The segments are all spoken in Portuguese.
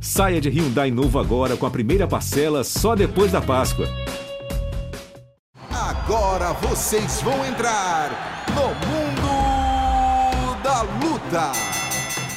Saia de Hyundai novo agora com a primeira parcela só depois da Páscoa. Agora vocês vão entrar no mundo da luta.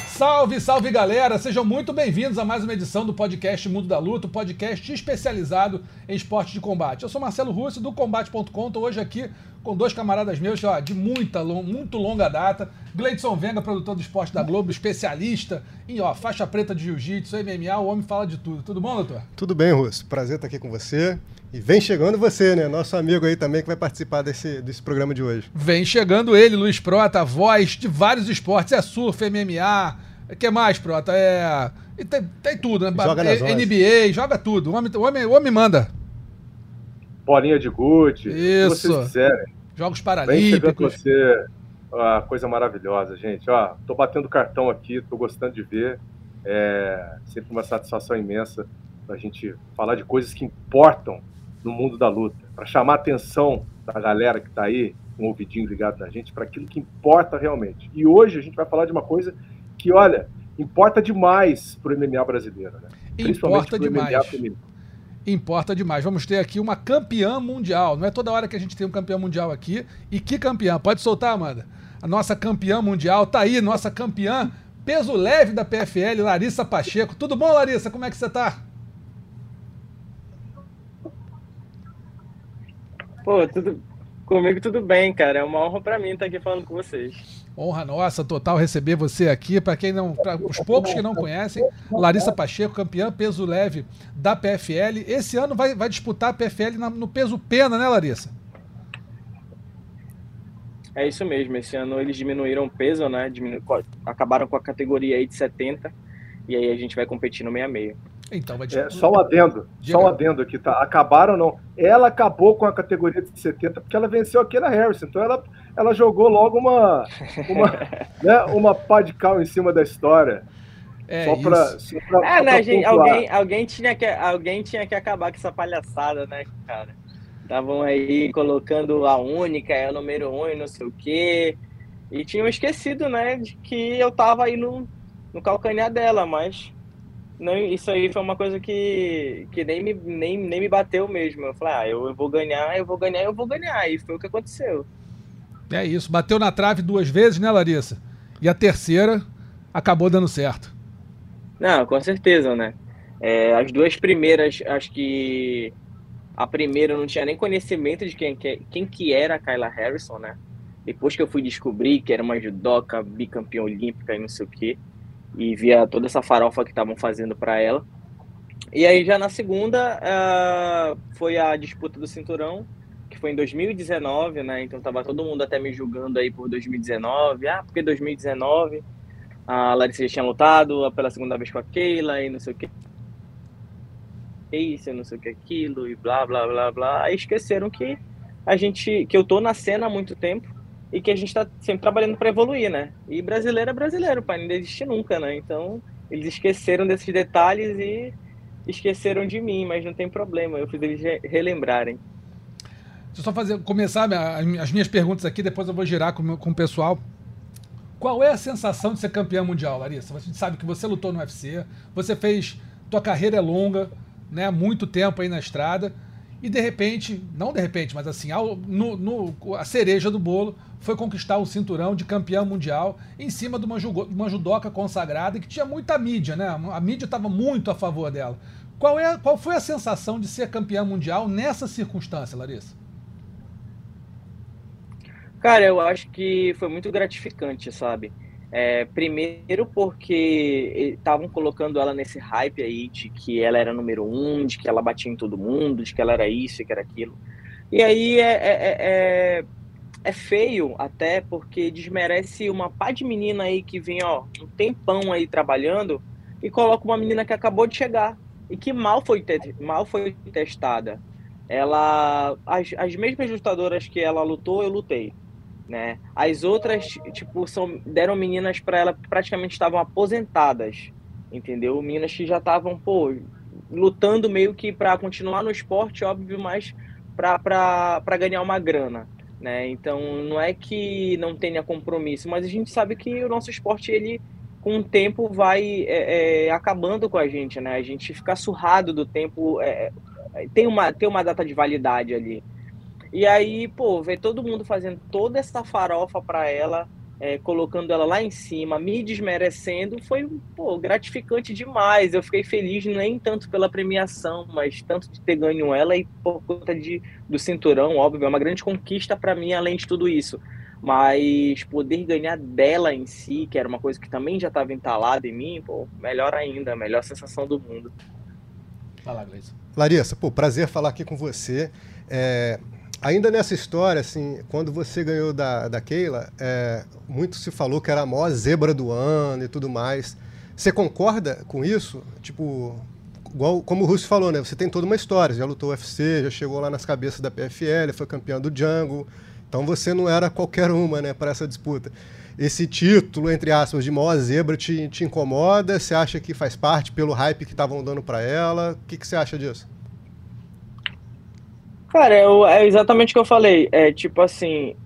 Salve, salve galera! Sejam muito bem-vindos a mais uma edição do podcast Mundo da Luta, um podcast especializado em esporte de combate. Eu sou Marcelo Russo do Combate.com, estou hoje aqui com dois camaradas meus ó, de muita, muito longa data. Gleidson Venga, produtor do esporte da Globo, especialista em ó, faixa preta de jiu-jitsu, MMA, o homem fala de tudo. Tudo bom, doutor? Tudo bem, Russo. Prazer estar aqui com você. E vem chegando você, né? Nosso amigo aí também que vai participar desse, desse programa de hoje. Vem chegando ele, Luiz Prota, voz de vários esportes. É surf, MMA, o que mais, Prota? É. Tem, tem tudo, né? Joga nas NBA, joga tudo. O homem, o homem, o homem manda. Bolinha de gude. Isso. Se vocês quiserem. Jogos Paralímpicos. Vem você. Uma coisa maravilhosa, gente. Ó, tô batendo cartão aqui, tô gostando de ver. É sempre uma satisfação imensa a gente falar de coisas que importam no mundo da luta, para chamar a atenção da galera que está aí, com o ouvidinho ligado na gente, para aquilo que importa realmente. E hoje a gente vai falar de uma coisa que, olha, importa demais para o MMA brasileiro, né? Importa demais. Importa demais. Vamos ter aqui uma campeã mundial. Não é toda hora que a gente tem um campeão mundial aqui. E que campeã? Pode soltar, Amanda. A nossa campeã mundial tá aí, nossa campeã peso leve da PFL, Larissa Pacheco. Tudo bom, Larissa? Como é que você tá? Pô, tudo comigo tudo bem, cara. É uma honra para mim estar aqui falando com vocês. Honra nossa total receber você aqui. Para quem não, para os poucos que não conhecem, Larissa Pacheco, campeã peso leve da PFL. Esse ano vai, vai disputar a PFL no peso pena, né, Larissa? É isso mesmo. Esse ano eles diminuíram o peso, né? Diminu... Acabaram com a categoria aí de 70 e aí a gente vai competir no 66. Então vai é, Só um adendo, Diga. só um adendo aqui, tá? Acabaram não. Ela acabou com a categoria de 70 porque ela venceu a Keira Harrison. Então ela, ela jogou logo uma, uma, né, uma pá de cal em cima da história. É, só pra, só pra, é, né, gente, alguém, alguém, tinha que, alguém tinha que acabar com essa palhaçada, né, cara? Estavam aí colocando a única, é o número um e não sei o quê. E tinham esquecido, né, de que eu tava aí no, no calcanhar dela, mas não, isso aí foi uma coisa que, que nem, me, nem, nem me bateu mesmo. Eu falei, ah, eu, vou ganhar, eu vou ganhar, eu vou ganhar. E foi o que aconteceu. É isso, bateu na trave duas vezes, né, Larissa? E a terceira acabou dando certo. Não, com certeza, né? É, as duas primeiras, acho que a primeira eu não tinha nem conhecimento de quem, quem que era a Kyla Harrison, né? Depois que eu fui descobrir que era uma judoca, bicampeã olímpica e não sei o quê e via toda essa farofa que estavam fazendo para ela. E aí já na segunda uh, foi a disputa do cinturão, que foi em 2019, né? Então tava todo mundo até me julgando aí por 2019. Ah, porque 2019 a Larissa já tinha lutado pela segunda vez com a Keila e não sei o que. Isso, não sei o que aquilo e blá blá blá blá. Aí esqueceram que a gente que eu tô na cena há muito tempo e que a gente está sempre trabalhando para evoluir, né? E brasileiro é brasileiro, pai, não desiste nunca, né? Então, eles esqueceram desses detalhes e esqueceram de mim, mas não tem problema, eu fiz eles relembrarem. Deixa eu só fazer, começar as minhas perguntas aqui, depois eu vou girar com, com o pessoal. Qual é a sensação de ser campeão mundial, Larissa? Você sabe que você lutou no UFC, você fez. Tua carreira é longa, né? Muito tempo aí na estrada. E de repente, não de repente, mas assim, ao, no, no, a cereja do bolo foi conquistar o cinturão de campeão mundial em cima de uma, uma judoca consagrada que tinha muita mídia, né? A mídia estava muito a favor dela. Qual, é, qual foi a sensação de ser campeão mundial nessa circunstância, Larissa? Cara, eu acho que foi muito gratificante, sabe? É, primeiro porque estavam colocando ela nesse hype aí de que ela era número um, de que ela batia em todo mundo, de que ela era isso e que era aquilo. E aí é, é, é, é, é feio até porque desmerece uma pá de menina aí que vem ó, um tempão aí trabalhando e coloca uma menina que acabou de chegar e que mal foi, mal foi testada. Ela, as, as mesmas lutadoras que ela lutou, eu lutei né? As outras, tipo, são, deram meninas para ela que praticamente estavam aposentadas, entendeu? Meninas que já estavam, pô, lutando meio que para continuar no esporte, óbvio, mas para ganhar uma grana, né? Então, não é que não tenha compromisso, mas a gente sabe que o nosso esporte, ele com o tempo vai é, é, acabando com a gente, né? A gente fica surrado do tempo, é, é, tem, uma, tem uma data de validade ali. E aí, pô, ver todo mundo fazendo toda essa farofa para ela, é, colocando ela lá em cima, me desmerecendo, foi pô, gratificante demais. Eu fiquei feliz nem tanto pela premiação, mas tanto de ter ganho ela e por conta de, do cinturão, óbvio, é uma grande conquista para mim, além de tudo isso. Mas poder ganhar dela em si, que era uma coisa que também já estava entalada em mim, pô, melhor ainda, melhor sensação do mundo. Fala, Gleison. Larissa, pô, prazer falar aqui com você. É, ainda nessa história, assim, quando você ganhou da, da Keila, é, muito se falou que era a maior zebra do ano e tudo mais. Você concorda com isso? Tipo, igual como o Russo falou, né? Você tem toda uma história, já lutou UFC, já chegou lá nas cabeças da PFL, foi campeão do Django. Então você não era qualquer uma, né, para essa disputa. Esse título, entre aspas, de maior zebra te, te incomoda? Você acha que faz parte pelo hype que estavam dando para ela? O que, que você acha disso? Cara, é exatamente o que eu falei. É tipo assim,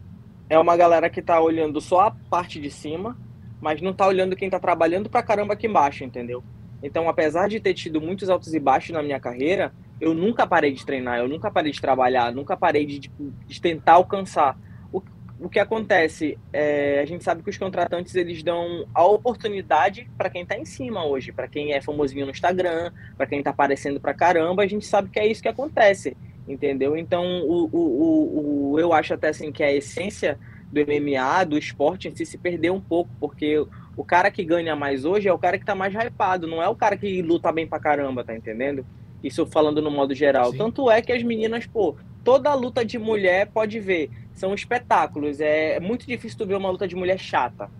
é uma galera que tá olhando só a parte de cima, mas não tá olhando quem tá trabalhando pra caramba aqui embaixo, entendeu? Então, apesar de ter tido muitos altos e baixos na minha carreira, eu nunca parei de treinar, eu nunca parei de trabalhar, nunca parei de, tipo, de tentar alcançar. O, o que acontece, é, a gente sabe que os contratantes eles dão a oportunidade para quem está em cima hoje, para quem é famosinho no Instagram, para quem está aparecendo pra caramba, a gente sabe que é isso que acontece, entendeu? Então, o, o, o, o eu acho até assim que a essência do MMA, do esporte em si, se perdeu um pouco, porque o cara que ganha mais hoje é o cara que tá mais hypado, não é o cara que luta bem pra caramba, tá entendendo? Isso falando no modo geral. Sim. Tanto é que as meninas, pô, toda luta de mulher pode ver, são espetáculos. É, é muito difícil tu ver uma luta de mulher chata.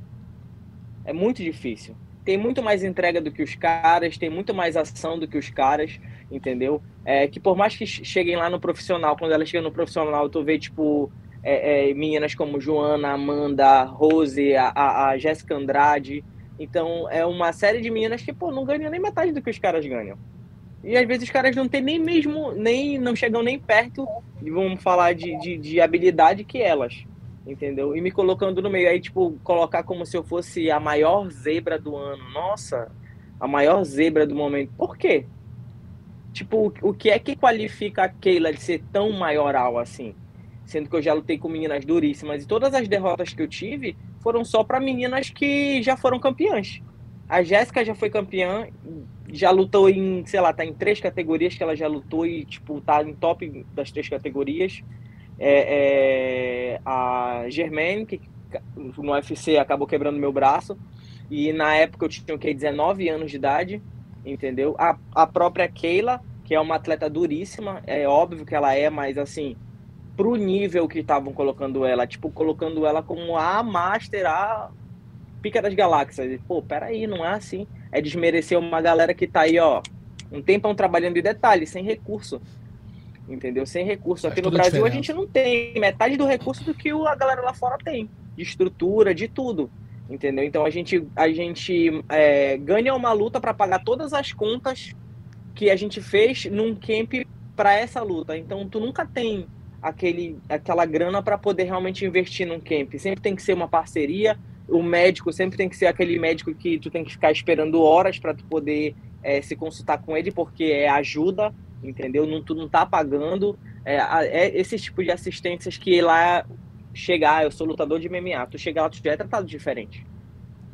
É muito difícil. Tem muito mais entrega do que os caras, tem muito mais ação do que os caras, entendeu? É que por mais que cheguem lá no profissional, quando elas chegam no profissional, tu vê, tipo, é, é, meninas como Joana, Amanda, Rose, a, a, a Jéssica Andrade. Então, é uma série de meninas que, pô, não ganham nem metade do que os caras ganham. E às vezes os caras não tem nem mesmo, nem não chegam nem perto, vamos falar, de, de, de, habilidade que elas. Entendeu? E me colocando no meio. Aí, tipo, colocar como se eu fosse a maior zebra do ano. Nossa, a maior zebra do momento. Por quê? Tipo, o que é que qualifica a Keila de ser tão maioral assim? Sendo que eu já lutei com meninas duríssimas. E todas as derrotas que eu tive foram só para meninas que já foram campeãs. A Jéssica já foi campeã já lutou em, sei lá, tá em três categorias que ela já lutou e, tipo, tá em top das três categorias. É, é, a Germaine, que no UFC acabou quebrando meu braço, e na época eu tinha o que, 19 anos de idade, entendeu? A, a própria Keila, que é uma atleta duríssima, é óbvio que ela é, mas assim, pro nível que estavam colocando ela, tipo, colocando ela como a Master, a pica das galáxias. Pô, peraí, não é assim é desmerecer uma galera que tá aí, ó, um tempão trabalhando em detalhe, sem recurso. Entendeu? Sem recurso. Aqui no Brasil a gente não tem metade do recurso do que a galera lá fora tem. De estrutura, de tudo. Entendeu? Então a gente, a gente é, ganha uma luta para pagar todas as contas que a gente fez num camp para essa luta. Então tu nunca tem aquele, aquela grana para poder realmente investir num camp. Sempre tem que ser uma parceria o médico sempre tem que ser aquele médico que tu tem que ficar esperando horas para tu poder é, se consultar com ele, porque é ajuda, entendeu? Não, tu não tá pagando. É, é esse tipo de assistências que lá chegar, eu sou lutador de MMA, tu chegar lá, tu já é tratado diferente.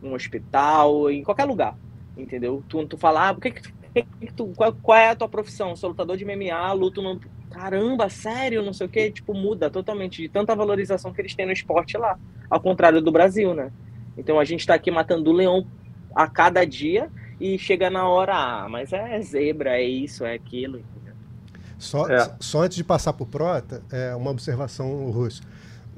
No hospital, em qualquer lugar, entendeu? Tu, tu fala, ah, que, que, que tu, qual, qual, é a tua profissão? Eu sou lutador de MMA, luto no. Caramba, sério, não sei o que, tipo, muda totalmente de tanta valorização que eles têm no esporte lá ao contrário do Brasil, né? Então a gente está aqui matando o leão a cada dia e chega na hora, ah, mas é zebra, é isso, é aquilo. Só, é. só antes de passar por Prota, é uma observação, Russo,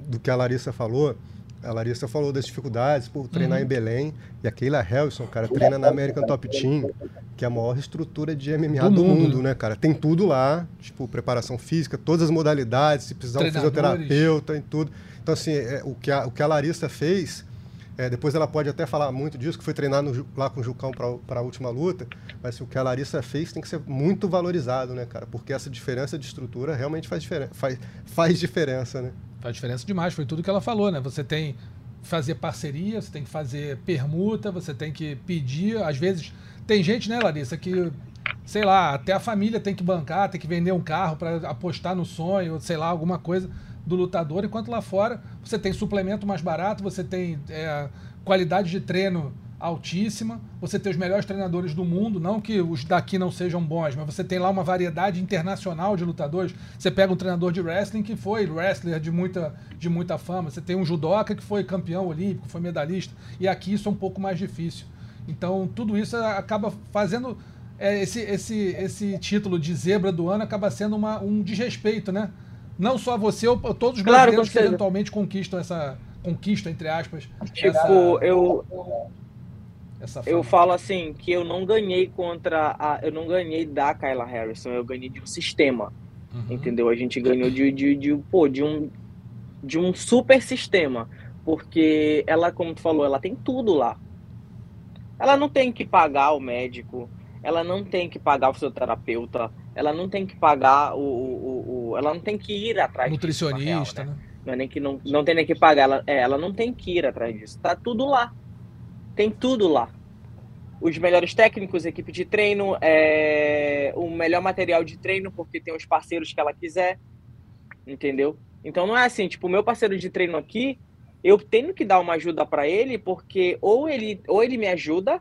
do que a Larissa falou. A Larissa falou das dificuldades por treinar uhum. em Belém. E a Keila Harrison, cara, treina na American Top Team, que é a maior estrutura de MMA do, do mundo, mundo, né, cara? Tem tudo lá, tipo, preparação física, todas as modalidades, se precisar um fisioterapeuta, em tudo. Então, assim, é, o, que a, o que a Larissa fez, é, depois ela pode até falar muito disso, que foi treinar no, lá com o Jucão para a última luta, mas assim, o que a Larissa fez tem que ser muito valorizado, né, cara? Porque essa diferença de estrutura realmente faz, diferen faz, faz diferença, né? Faz diferença demais, foi tudo que ela falou, né? Você tem fazer parceria, você tem que fazer permuta, você tem que pedir. Às vezes, tem gente, né, Larissa, que, sei lá, até a família tem que bancar, tem que vender um carro para apostar no sonho, sei lá, alguma coisa do lutador, enquanto lá fora você tem suplemento mais barato, você tem é, qualidade de treino altíssima, você tem os melhores treinadores do mundo, não que os daqui não sejam bons, mas você tem lá uma variedade internacional de lutadores. Você pega um treinador de wrestling que foi wrestler de muita, de muita fama, você tem um judoca que foi campeão olímpico, foi medalhista, e aqui isso é um pouco mais difícil. Então, tudo isso acaba fazendo é, esse, esse, esse título de zebra do ano acaba sendo uma, um desrespeito, né? Não só você, ou todos os claro, brasileiros que eventualmente conquistam essa conquista entre aspas. Tipo, essa... eu eu falo assim que eu não ganhei contra a, eu não ganhei da Kyla Harrison, eu ganhei de um sistema, uhum. entendeu? A gente ganhou de, de, de, pô, de um de um super sistema, porque ela, como tu falou, ela tem tudo lá. Ela não tem que pagar o médico, ela não tem que pagar o fisioterapeuta, ela não tem que pagar o, o, o ela não tem que ir atrás nutricionista, real, né? né? Não é nem que não, não tem nem que pagar, ela, é, ela não tem que ir atrás disso. Tá tudo lá. Tem tudo lá. Os melhores técnicos, equipe de treino, é, o melhor material de treino, porque tem os parceiros que ela quiser. Entendeu? Então não é assim, tipo, o meu parceiro de treino aqui, eu tenho que dar uma ajuda para ele, porque ou ele, ou ele me ajuda,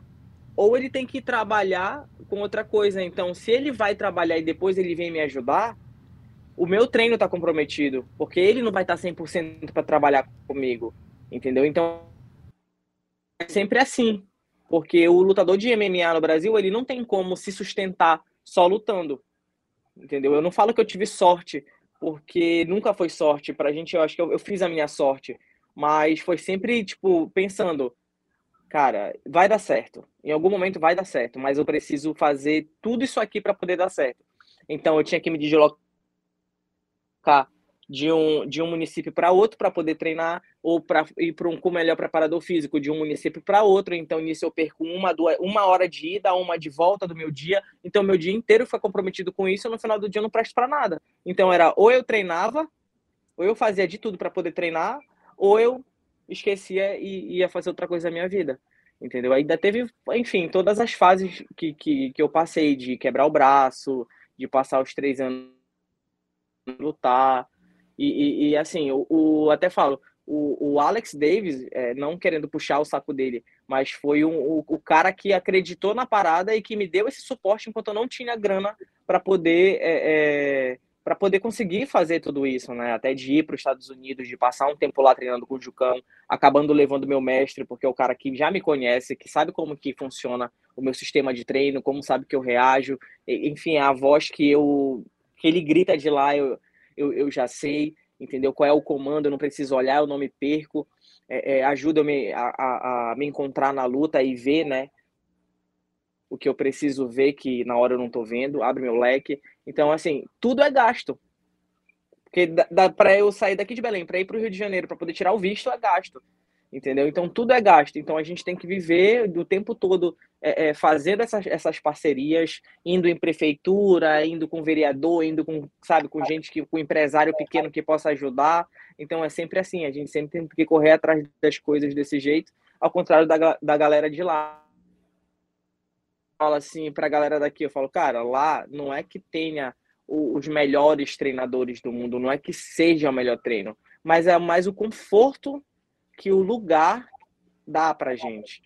ou ele tem que trabalhar com outra coisa. Então, se ele vai trabalhar e depois ele vem me ajudar, o meu treino está comprometido, porque ele não vai estar tá 100% para trabalhar comigo, entendeu? Então, é sempre assim, porque o lutador de MMA no Brasil, ele não tem como se sustentar só lutando, entendeu? Eu não falo que eu tive sorte, porque nunca foi sorte pra gente, eu acho que eu, eu fiz a minha sorte, mas foi sempre, tipo, pensando, cara, vai dar certo, em algum momento vai dar certo, mas eu preciso fazer tudo isso aqui para poder dar certo. Então eu tinha que me deslocar de um, de um município para outro para poder treinar, ou para ir para um com melhor preparador físico de um município para outro. Então, nisso eu perco uma, duas, uma hora de ida, uma de volta do meu dia. Então, meu dia inteiro foi comprometido com isso. E no final do dia eu não presto para nada. Então, era ou eu treinava, ou eu fazia de tudo para poder treinar, ou eu esquecia e ia fazer outra coisa na minha vida. Entendeu? Ainda teve, enfim, todas as fases que, que, que eu passei de quebrar o braço, de passar os três anos lutar, e, e, e assim, o, o, até falo, o, o Alex Davis, é, não querendo puxar o saco dele, mas foi um, o, o, cara que acreditou na parada e que me deu esse suporte enquanto eu não tinha grana para poder é, é, para poder conseguir fazer tudo isso, né? Até de ir para os Estados Unidos, de passar um tempo lá treinando com o Jucão, acabando levando meu mestre, porque é o cara que já me conhece, que sabe como que funciona o meu sistema de treino, como sabe que eu reajo, enfim, a voz que eu que ele grita de lá, eu, eu, eu já sei, entendeu? Qual é o comando, eu não preciso olhar, eu não me perco. É, é, ajuda eu me, a, a, a, me encontrar na luta e ver, né? O que eu preciso ver que na hora eu não tô vendo, abre meu leque. Então, assim, tudo é gasto. Porque para eu sair daqui de Belém, para ir para o Rio de Janeiro, para poder tirar o visto, é gasto entendeu? Então tudo é gasto. Então a gente tem que viver do tempo todo é, é, fazendo essas, essas parcerias, indo em prefeitura, indo com vereador, indo com, sabe, com gente que, com empresário pequeno que possa ajudar. Então é sempre assim, a gente sempre tem que correr atrás das coisas desse jeito, ao contrário da, da galera de lá. Fala assim para a galera daqui, eu falo, cara, lá não é que tenha os melhores treinadores do mundo, não é que seja o melhor treino, mas é mais o conforto que o lugar dá pra gente.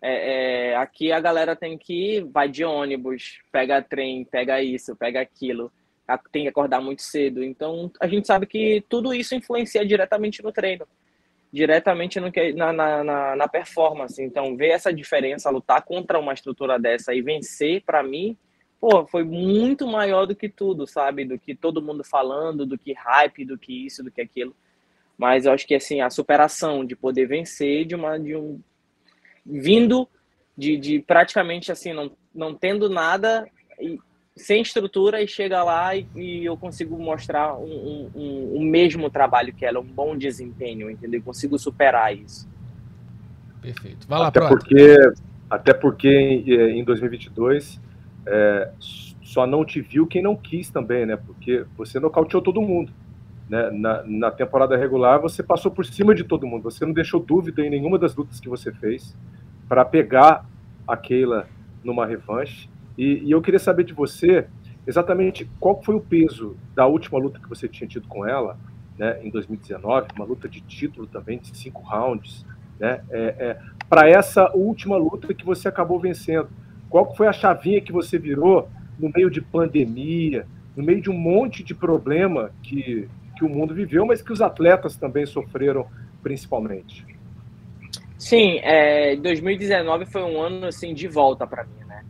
É, é, aqui a galera tem que ir, vai de ônibus, pega trem, pega isso, pega aquilo, tem que acordar muito cedo. Então a gente sabe que tudo isso influencia diretamente no treino, diretamente no que, na, na, na performance. Então ver essa diferença, lutar contra uma estrutura dessa e vencer, para mim, pô, foi muito maior do que tudo, sabe? Do que todo mundo falando, do que hype, do que isso, do que aquilo. Mas eu acho que assim, a superação de poder vencer de uma de um vindo de, de praticamente assim, não, não tendo nada e sem estrutura e chega lá e, e eu consigo mostrar um, um, um, mesmo trabalho que ela, um bom desempenho, entendeu? Eu consigo superar isso. Perfeito. Vai lá, até porque Até porque em 2022 é, só não te viu quem não quis também, né? Porque você nocauteou todo mundo. Né, na, na temporada regular, você passou por cima de todo mundo. Você não deixou dúvida em nenhuma das lutas que você fez para pegar a Keila numa revanche. E, e, eu queria saber de você exatamente qual foi o peso da última luta que você tinha tido com ela, né, em 2019, uma luta de título também, de cinco rounds, né, é, é, para essa última luta que você acabou vencendo. Qual foi a chavinha que você virou no meio de pandemia, no meio de um monte de problema que, que o mundo viveu, mas que os atletas também sofreram principalmente. Sim, é, 2019 foi um ano assim de volta para mim, né?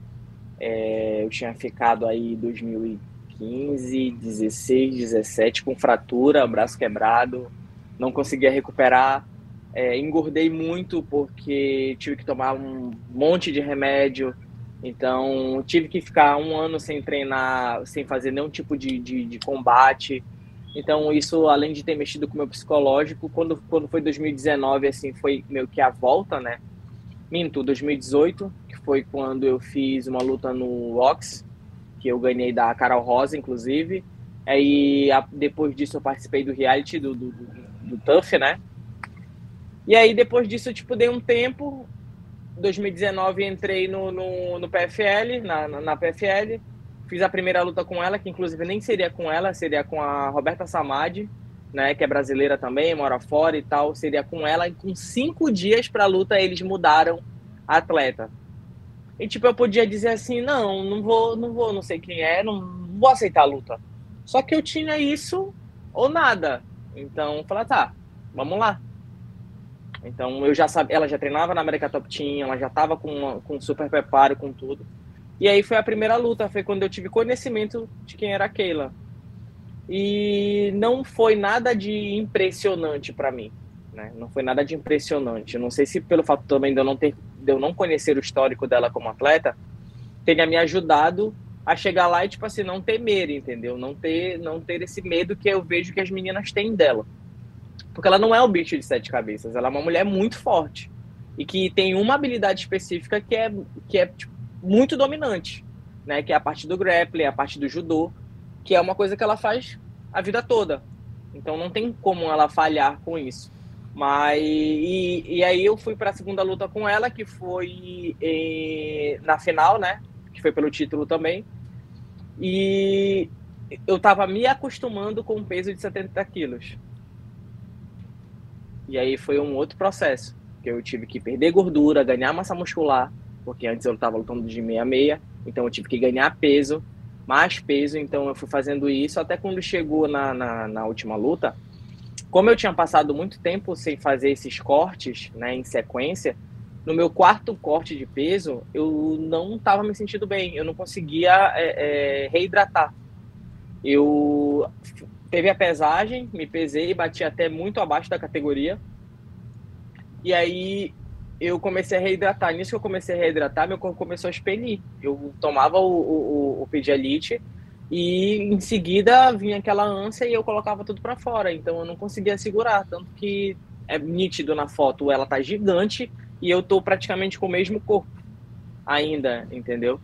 É, eu tinha ficado aí 2015, 16, 17 com fratura, braço quebrado, não conseguia recuperar, é, engordei muito porque tive que tomar um monte de remédio, então tive que ficar um ano sem treinar, sem fazer nenhum tipo de, de, de combate. Então, isso, além de ter mexido com o meu psicológico, quando, quando foi 2019, assim, foi meio que a volta, né? Minto, 2018, que foi quando eu fiz uma luta no Ox, que eu ganhei da Carol Rosa, inclusive. Aí, a, depois disso, eu participei do reality do, do, do, do Tuff, né? E aí, depois disso, eu, tipo, dei um tempo. 2019, entrei no, no, no PFL, na, na, na PFL Fiz a primeira luta com ela, que inclusive nem seria com ela, seria com a Roberta Samad, né, que é brasileira também, mora fora e tal. Seria com ela. E com cinco dias para a luta, eles mudaram a atleta. E tipo, eu podia dizer assim, não, não vou, não vou, não sei quem é, não, vou aceitar a luta. Só que eu tinha isso ou nada. Então, eu falei, tá, vamos lá. Então, eu já sabia, ela já treinava na América Top Team, ela já estava com, com super preparo, com tudo. E aí foi a primeira luta, foi quando eu tive conhecimento de quem era a Keila. E não foi nada de impressionante para mim, né? Não foi nada de impressionante. Não sei se pelo fato também de eu não ter, de eu não conhecer o histórico dela como atleta, tenha me ajudado a chegar lá e tipo assim não temer, entendeu? Não ter, não ter esse medo que eu vejo que as meninas têm dela, porque ela não é um bicho de sete cabeças. Ela é uma mulher muito forte e que tem uma habilidade específica que é que é tipo, muito dominante, né? Que é a parte do grappling, a parte do judô, que é uma coisa que ela faz a vida toda. Então não tem como ela falhar com isso. Mas e, e aí eu fui para a segunda luta com ela, que foi em, na final, né? Que foi pelo título também. E eu tava me acostumando com um peso de 70 quilos. E aí foi um outro processo, que eu tive que perder gordura, ganhar massa muscular, porque antes eu estava lutando de meia-meia, então eu tive que ganhar peso, mais peso, então eu fui fazendo isso até quando chegou na, na, na última luta. Como eu tinha passado muito tempo sem fazer esses cortes né, em sequência, no meu quarto corte de peso, eu não estava me sentindo bem, eu não conseguia é, é, reidratar. Eu teve a pesagem, me pesei, bati até muito abaixo da categoria. E aí eu comecei a reidratar. Nisso que eu comecei a reidratar, meu corpo começou a expelir. Eu tomava o, o, o Pedialite e em seguida vinha aquela ânsia e eu colocava tudo para fora. Então eu não conseguia segurar. Tanto que é nítido na foto, ela tá gigante e eu tô praticamente com o mesmo corpo ainda, entendeu?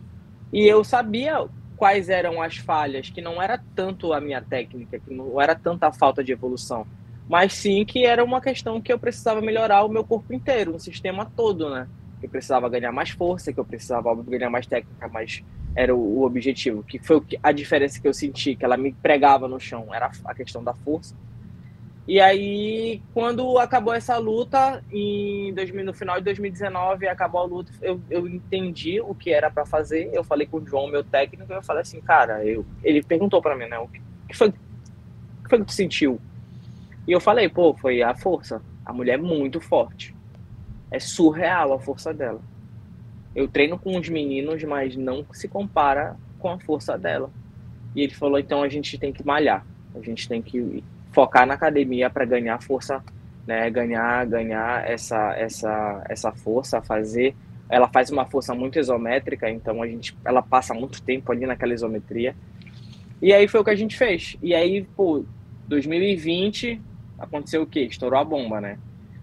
E eu sabia quais eram as falhas, que não era tanto a minha técnica, que não era tanta a falta de evolução mas sim que era uma questão que eu precisava melhorar o meu corpo inteiro, o sistema todo, né? Que eu precisava ganhar mais força, que eu precisava ganhar mais técnica, mas era o, o objetivo. Que foi a diferença que eu senti, que ela me pregava no chão, era a questão da força. E aí, quando acabou essa luta, em 2000, no final de 2019, acabou a luta, eu, eu entendi o que era para fazer. Eu falei com o João, meu técnico, e eu falei assim, cara, eu, ele perguntou para mim, né, o que, foi, o que foi que tu sentiu? E eu falei, pô, foi a força. A mulher é muito forte. É surreal a força dela. Eu treino com os meninos, mas não se compara com a força dela. E ele falou, então a gente tem que malhar. A gente tem que focar na academia para ganhar força, né? Ganhar, ganhar essa, essa, essa força, fazer. Ela faz uma força muito isométrica, então a gente, ela passa muito tempo ali naquela isometria. E aí foi o que a gente fez. E aí, pô, 2020 aconteceu o quê? Estourou a bomba, né?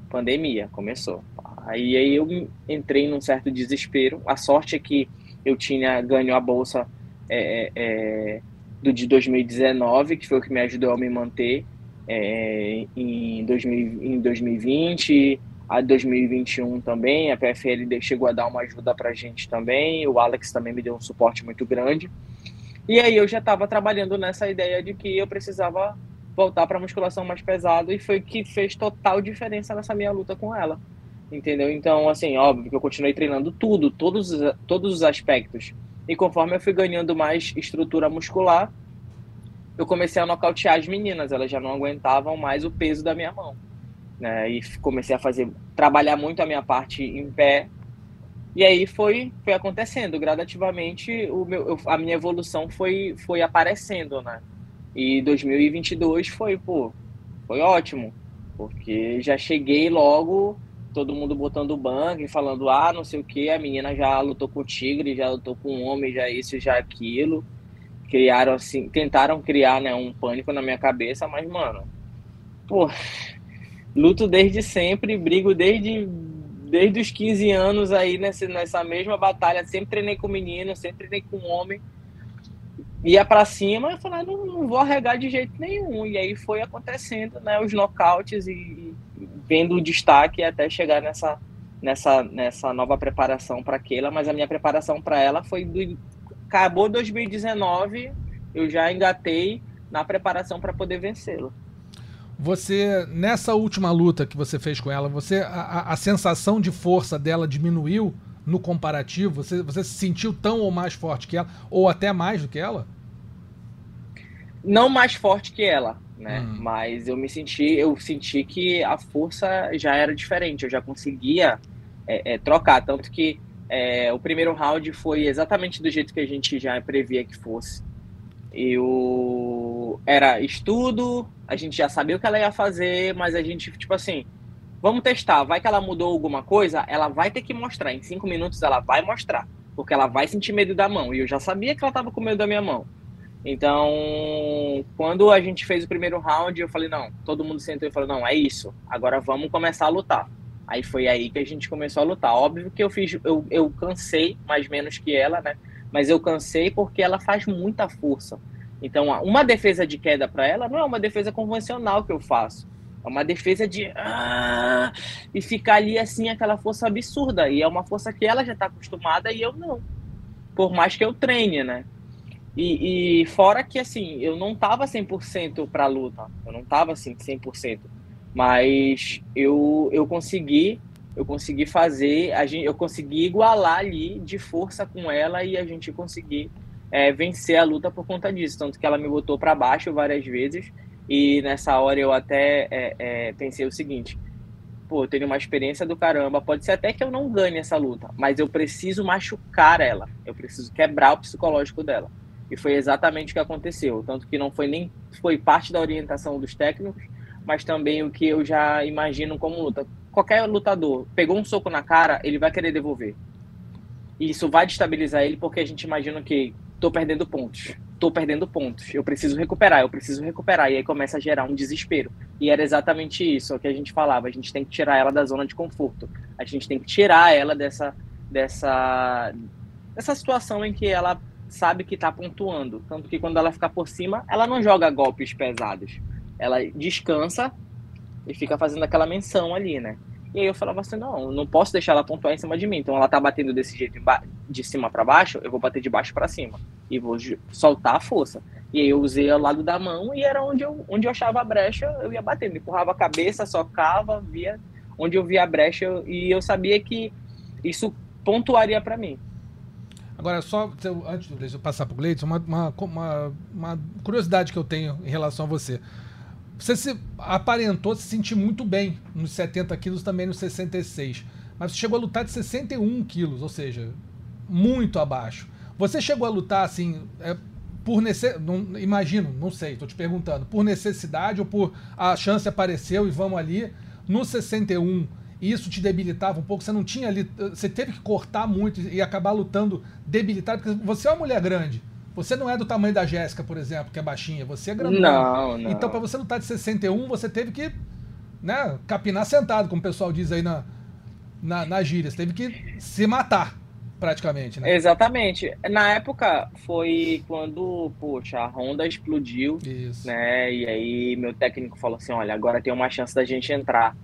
Pandemia, começou. Aí, aí eu entrei num certo desespero. A sorte é que eu tinha ganho a bolsa é, é, é, do de 2019, que foi o que me ajudou a me manter. é, em, 2000, em 2020, a 2021 também. A PFL chegou a dar uma ajuda para a gente também. O Alex também me deu um suporte muito grande. E aí eu já estava trabalhando nessa ideia de que eu precisava voltar para musculação mais pesada e foi que fez total diferença nessa minha luta com ela. Entendeu? Então, assim, óbvio que eu continuei treinando tudo, todos, todos os aspectos. E conforme eu fui ganhando mais estrutura muscular, eu comecei a nocautear as meninas, elas já não aguentavam mais o peso da minha mão. Né? E comecei a fazer, trabalhar muito a minha parte em pé. E aí foi, foi acontecendo, gradativamente o meu, a minha evolução foi, foi aparecendo, né? E 2022 foi, pô, foi ótimo, porque já cheguei logo, todo mundo botando banco e falando, ah, não sei o que, a menina já lutou com o tigre, já lutou com o homem, já isso, já aquilo criaram assim, tentaram criar, né, um pânico na minha cabeça, mas mano, pô, luto desde sempre, brigo desde desde os 15 anos aí nessa, nessa mesma batalha, sempre treinei com menino, sempre treinei com homem. Ia para cima, eu falei, não, não, vou arregar de jeito nenhum. E aí foi acontecendo, né, os nocautes e, e vendo o destaque até chegar nessa nessa nessa nova preparação para aquela, mas a minha preparação para ela foi do acabou 2019, eu já engatei na preparação para poder vencê-lo. Você, nessa última luta que você fez com ela, você a, a, sensação de força dela diminuiu no comparativo? Você, você se sentiu tão ou mais forte que ela, ou até mais do que ela? Não mais forte que ela, né? Hum. Mas eu me senti, eu senti que a força já era diferente, eu já conseguia é, é, trocar, tanto que é, o primeiro round foi exatamente do jeito que a gente já previa que fosse. Eu era estudo, a gente já sabia o que ela ia fazer, mas a gente, tipo assim, vamos testar. Vai que ela mudou alguma coisa, ela vai ter que mostrar. Em cinco minutos ela vai mostrar, porque ela vai sentir medo da mão. E eu já sabia que ela estava com medo da minha mão. Então, quando a gente fez o primeiro round, eu falei: não, todo mundo sentou e falou: não, é isso, agora vamos começar a lutar. Aí foi aí que a gente começou a lutar. Óbvio que eu fiz, eu, eu cansei mais menos que ela, né? Mas eu cansei porque ela faz muita força. Então, uma defesa de queda para ela não é uma defesa convencional que eu faço. É uma defesa de ah, e ficar ali assim aquela força absurda e é uma força que ela já está acostumada e eu não. Por mais que eu treine, né? E, e fora que assim, eu não tava 100% para luta. Eu não tava assim 100%. Mas eu, eu consegui, eu consegui fazer, a gente, eu consegui igualar ali de força com ela e a gente conseguir é, vencer a luta por conta disso. Tanto que ela me botou para baixo várias vezes e nessa hora eu até é, é, pensei o seguinte: pô, eu tenho uma experiência do caramba, pode ser até que eu não ganhe essa luta, mas eu preciso machucar ela, eu preciso quebrar o psicológico dela. E foi exatamente o que aconteceu. Tanto que não foi nem foi parte da orientação dos técnicos, mas também o que eu já imagino como luta. Qualquer lutador pegou um soco na cara, ele vai querer devolver. E isso vai destabilizar ele porque a gente imagina que tô perdendo pontos, tô perdendo pontos, eu preciso recuperar, eu preciso recuperar. E aí começa a gerar um desespero. E era exatamente isso que a gente falava, a gente tem que tirar ela da zona de conforto. A gente tem que tirar ela dessa dessa dessa situação em que ela sabe que está pontuando, tanto que quando ela ficar por cima, ela não joga golpes pesados ela descansa e fica fazendo aquela menção ali, né? E aí eu falava assim, não, não posso deixar ela pontuar em cima de mim. Então ela tá batendo desse jeito de cima para baixo, eu vou bater de baixo para cima e vou soltar a força. E aí eu usei o lado da mão e era onde eu, onde eu achava a brecha, eu ia batendo, empurrava a cabeça, socava, via onde eu via a brecha e eu sabia que isso pontuaria para mim. Agora, só antes de eu passar para o Gleidson, uma, uma, uma, uma curiosidade que eu tenho em relação a você. Você se aparentou se sentir muito bem nos 70 quilos, também nos 66. Mas você chegou a lutar de 61 quilos, ou seja, muito abaixo. Você chegou a lutar assim, é, por necessidade. Imagino, não sei, estou te perguntando. Por necessidade ou por a chance apareceu e vamos ali. No 61, isso te debilitava um pouco? Você não tinha ali. Você teve que cortar muito e acabar lutando debilitado, porque você é uma mulher grande. Você não é do tamanho da Jéssica, por exemplo, que é baixinha. Você é grandão. Não, não. Então, para você lutar de 61, você teve que né, capinar sentado, como o pessoal diz aí na, na, na gíria. Você teve que se matar. praticamente, né? Exatamente. Na época foi quando, poxa, a Honda explodiu, Isso. né? E aí meu técnico falou assim, olha, agora tem uma chance da gente entrar.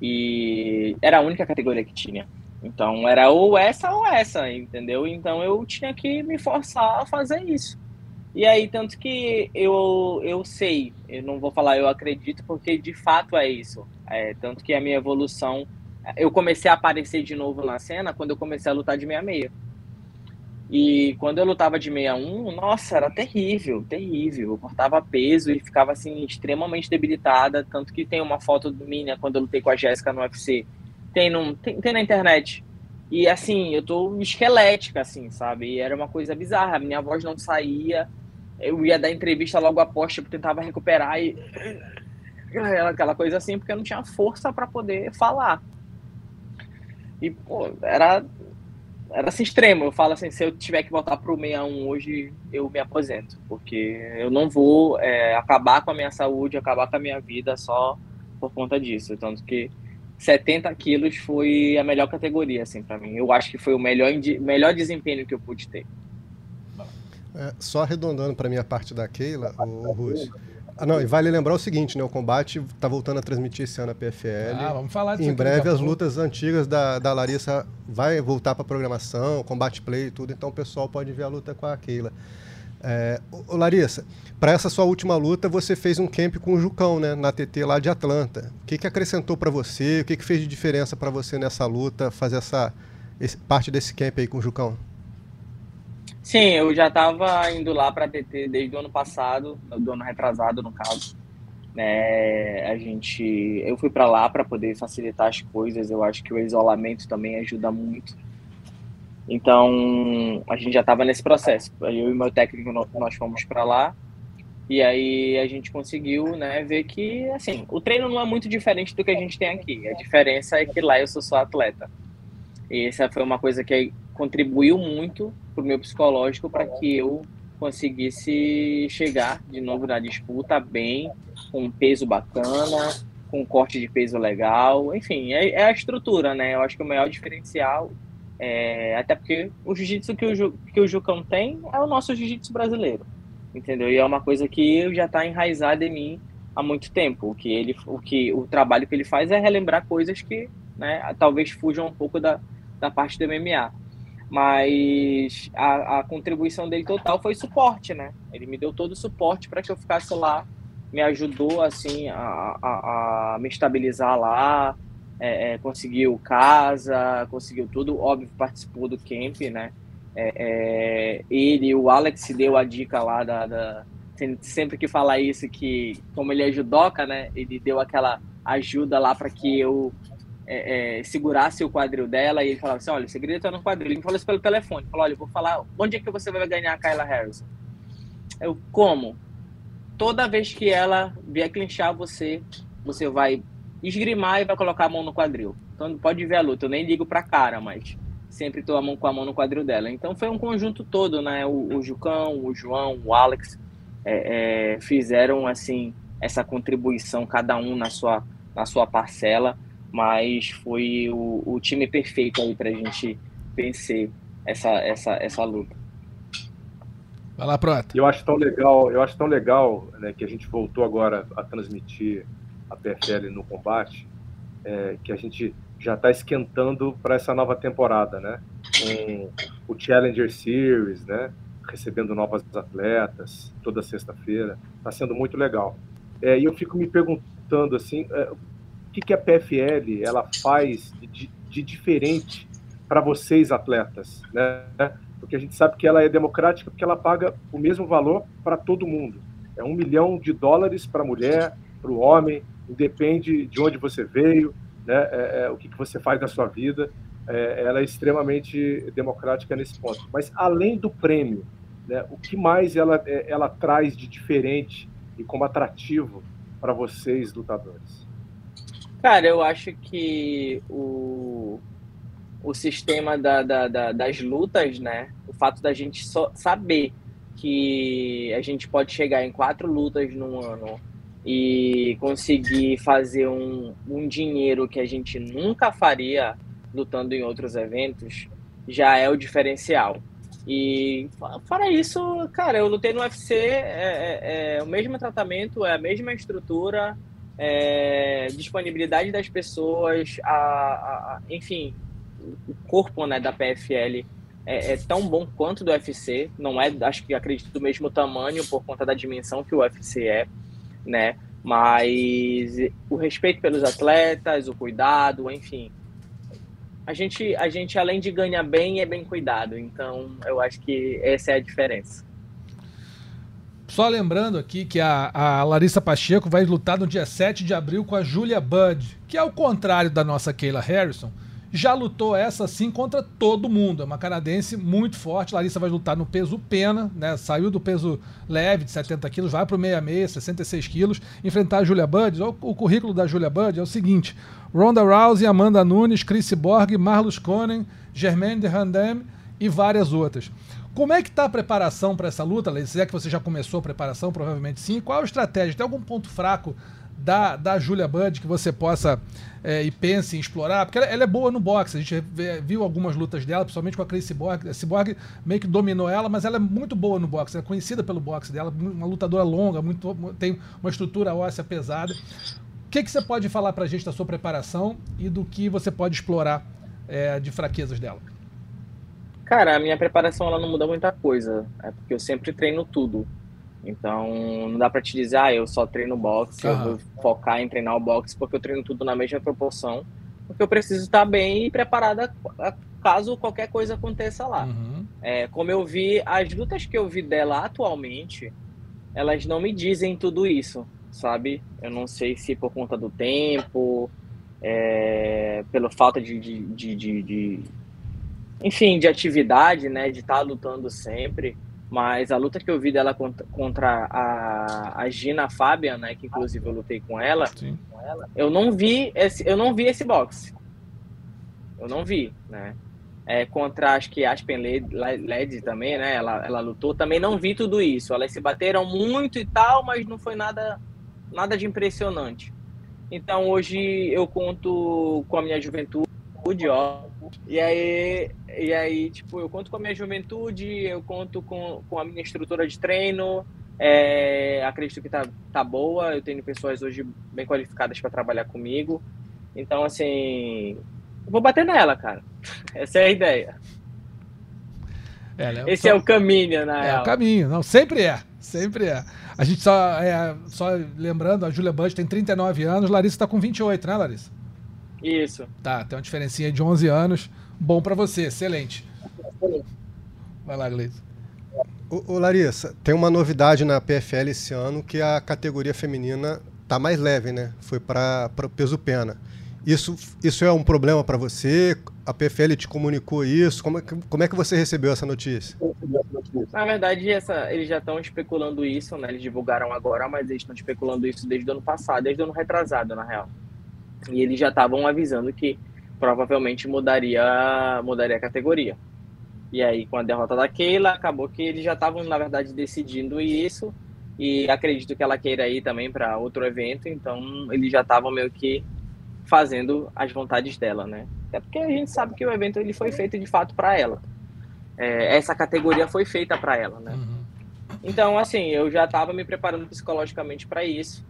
E era a única categoria que tinha. Então era ou essa ou essa, entendeu? Então eu tinha que me forçar a fazer isso. E aí, tanto que eu, eu sei, eu não vou falar eu acredito, porque de fato é isso. É, tanto que a minha evolução eu comecei a aparecer de novo na cena quando eu comecei a lutar de 66. E quando eu lutava de 61, nossa, era terrível, terrível. Eu cortava peso e ficava assim extremamente debilitada, tanto que tem uma foto minha quando eu lutei com a Jéssica no UFC. Tem, no, tem, tem na internet. E assim, eu tô esquelética, assim, sabe? E era uma coisa bizarra. Minha voz não saía. Eu ia dar entrevista logo após, eu tentava recuperar e. Aquela coisa assim, porque eu não tinha força para poder falar. E, pô, era, era assim extremo. Eu falo assim, se eu tiver que voltar pro 61 hoje, eu me aposento. Porque eu não vou é, acabar com a minha saúde, acabar com a minha vida só por conta disso. Tanto que 70 quilos foi a melhor categoria, assim, para mim. Eu acho que foi o melhor, melhor desempenho que eu pude ter. É, só arredondando para minha parte da Keila, o, o Russo. Ah, não, e vale lembrar o seguinte, né? O combate está voltando a transmitir esse ano a PFL. Ah, vamos falar disso Em breve as lutas antigas da, da Larissa vai voltar para programação, combate play e tudo, então o pessoal pode ver a luta com a Keila. É, ô, Larissa, para essa sua última luta, você fez um camp com o Jucão, né? Na TT lá de Atlanta. O que, que acrescentou para você? O que, que fez de diferença para você nessa luta, fazer essa esse, parte desse camp aí com o Jucão? Sim, eu já estava indo lá para a TT desde o ano passado, do ano retrasado, no caso. É, a gente, eu fui para lá para poder facilitar as coisas. Eu acho que o isolamento também ajuda muito. Então, a gente já estava nesse processo. Eu e meu técnico nós fomos para lá e aí a gente conseguiu, né, ver que assim, o treino não é muito diferente do que a gente tem aqui. A diferença é que lá eu sou só atleta. E essa foi uma coisa que contribuiu muito para o meu psicológico para que eu conseguisse chegar de novo na disputa bem, com um peso bacana, com um corte de peso legal, enfim, é, é a estrutura, né? Eu acho que o maior diferencial, é, até porque o jiu-jitsu que o, que o Jucão tem é o nosso jiu-jitsu brasileiro, entendeu? E é uma coisa que já está enraizada em mim há muito tempo. O que ele, o que o trabalho que ele faz é relembrar coisas que, né, talvez fujam um pouco da, da parte do MMA mas a, a, contribuição dele total foi suporte, né? Ele me deu todo o suporte para que eu ficasse lá, me ajudou assim a, a, a me estabilizar lá, é, é, conseguiu casa, conseguiu tudo, óbvio participou do camp, né? É, é ele, o Alex deu a dica lá da, da sempre que falar isso que como ele é judoca, né? Ele deu aquela ajuda lá para que eu é, é, segurasse o quadril dela e ele falava assim, olha, o segredo está no quadril. Ele me falou isso pelo telefone. Ele falou, olha, eu vou falar, onde é que você vai ganhar a Kyla Harrison? Eu, como? Toda vez que ela vier clinchar você, você vai esgrimar e vai colocar a mão no quadril. Então pode ver a luta, eu nem ligo pra cara, mas sempre tô a mão com a mão no quadril dela. Então foi um conjunto todo, né? O, o Jucão, o João, o Alex é, é, fizeram assim essa contribuição, cada um na sua, na sua parcela mas foi o, o time perfeito aí para a gente vencer essa, essa, essa luta. Vai lá, Prota. Eu acho tão legal, eu acho tão legal né, que a gente voltou agora a transmitir a PFL no combate, é, que a gente já está esquentando para essa nova temporada, né? Com o Challenger Series, né? Recebendo novas atletas toda sexta-feira, está sendo muito legal. É, e eu fico me perguntando assim, é, que, que a PFL ela faz de, de diferente para vocês atletas, né? Porque a gente sabe que ela é democrática porque ela paga o mesmo valor para todo mundo. É um milhão de dólares para a mulher, para o homem, independe de onde você veio, né? É, é, o que, que você faz na sua vida. É, ela é extremamente democrática nesse ponto. Mas além do prêmio, né, o que mais ela, é, ela traz de diferente e como atrativo para vocês lutadores? Cara, eu acho que o, o sistema da, da, da, das lutas, né? O fato da gente saber que a gente pode chegar em quatro lutas no ano e conseguir fazer um, um dinheiro que a gente nunca faria lutando em outros eventos, já é o diferencial. E fora isso, cara, eu lutei no UFC, é, é, é o mesmo tratamento, é a mesma estrutura, é, disponibilidade das pessoas, a, a, enfim, o corpo né, da PFL é, é, tão bom quanto do UFC, não é, acho que acredito, do mesmo tamanho por conta da dimensão que o UFC é, né? Mas o respeito pelos atletas, o cuidado, enfim, a gente, a gente além de ganhar bem, é bem cuidado. Então, eu acho que essa é a diferença. Só lembrando aqui que a, a, Larissa Pacheco vai lutar no dia 7 de abril com a Julia Budd, que ao contrário da nossa Kayla Harrison, já lutou essa sim contra todo mundo. É uma canadense muito forte. Larissa vai lutar no peso pena, né? Saiu do peso leve de 70 quilos, vai para o 66, 66 quilos, enfrentar a Julia Budd. O, currículo da Julia Budd é o seguinte: Ronda Rousey, Amanda Nunes, Chris Borg, Marlos Conen, Germaine de Randam e várias outras. Como é que está a preparação para essa luta, Leite? Se é que você já começou a preparação, provavelmente sim. Qual a estratégia? Tem algum ponto fraco da, da Julia Budd que você possa é, e pense em explorar? Porque ela, ela, é boa no boxe. A gente viu algumas lutas dela, principalmente com a Chris Cyborg. A Cyborg meio que dominou ela, mas ela é muito boa no boxe. Ela é conhecida pelo boxe dela, uma lutadora longa, muito, tem uma estrutura óssea pesada. O que, que você pode falar para a gente da sua preparação e do que você pode explorar é, de fraquezas dela? Cara, a minha preparação ela não muda muita coisa. É porque eu sempre treino tudo. Então, não dá para te dizer, ah, eu só treino boxe, uhum. eu vou focar em treinar o boxe, porque eu treino tudo na mesma proporção, porque eu preciso estar bem e preparada caso qualquer coisa aconteça lá. Uhum. É, como eu vi, as lutas que eu vi dela atualmente, elas não me dizem tudo isso, sabe? Eu não sei se por conta do tempo, é, pela falta de, de, de, de, de enfim, de atividade, né, de estar lutando sempre. Mas a luta que eu vi dela contra, a, a Gina Fabian, né, que inclusive eu lutei com ela, Sim. eu não vi esse, eu não vi esse boxe. Eu não vi, né? É, contra acho que Aspen Led também, né? Ela, ela lutou, também não vi tudo isso. Elas se bateram muito e tal, mas não foi nada nada de impressionante. Então hoje eu conto com a minha juventude, ó, e aí, e aí, tipo, eu conto com a minha juventude, eu conto com, com a minha estrutura de treino, é, acredito que tá, tá boa, eu tenho pessoas hoje bem qualificadas para trabalhar comigo. Então, assim, vou bater nela, cara. Essa é a ideia. É, né? Esse só... é o caminho, né? É o caminho, não, sempre é, sempre é. A gente só, é, só lembrando, a Julia Bush tem 39 anos, Larissa está com 28, né, Larissa? Isso. Tá, tem uma diferencinha de 11 anos. Bom para você, excelente. Vai lá, Gleison. Ô, ô, Larissa, tem uma novidade na PFL esse ano que a categoria feminina tá mais leve, né? Foi para o peso pena. Isso, isso é um problema para você? A PFL te comunicou isso? Como é, que, como é que você recebeu essa notícia? Na verdade, essa, eles já estão especulando isso, né? Eles divulgaram agora, mas eles estão especulando isso desde o ano passado, desde o ano retrasado, na real. E eles já estavam avisando que provavelmente mudaria, mudaria a categoria. E aí, com a derrota da Keila, acabou que eles já estavam, na verdade, decidindo isso. E acredito que ela queira ir também para outro evento, então eles já estavam meio que fazendo as vontades dela, né? Até porque a gente sabe que o evento ele foi feito de fato para ela. É, essa categoria foi feita para ela, né? Uhum. Então, assim, eu já estava me preparando psicologicamente para isso.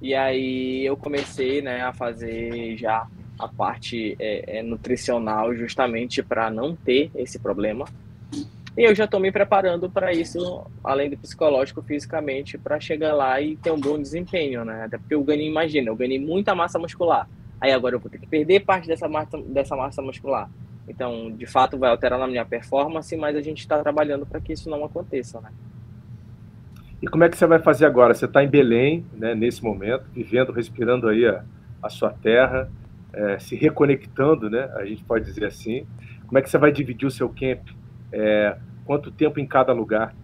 E aí eu comecei né, a fazer já a parte é, é, nutricional justamente para não ter esse problema. E eu já estou me preparando para isso, além do psicológico, fisicamente, para chegar lá e ter um bom desempenho, né? Até porque eu ganhei, imagina, eu ganhei muita massa muscular. Aí agora eu vou ter que perder parte dessa massa, dessa massa muscular. Então, de fato, vai alterar na minha performance, mas a gente está trabalhando para que isso não aconteça, né? E como é que você vai fazer agora? Você está em Belém, né, nesse momento, vivendo, respirando aí a, a sua terra, é, se reconectando, né, a gente pode dizer assim. Como é que você vai dividir o seu camp? É, quanto tempo em cada lugar?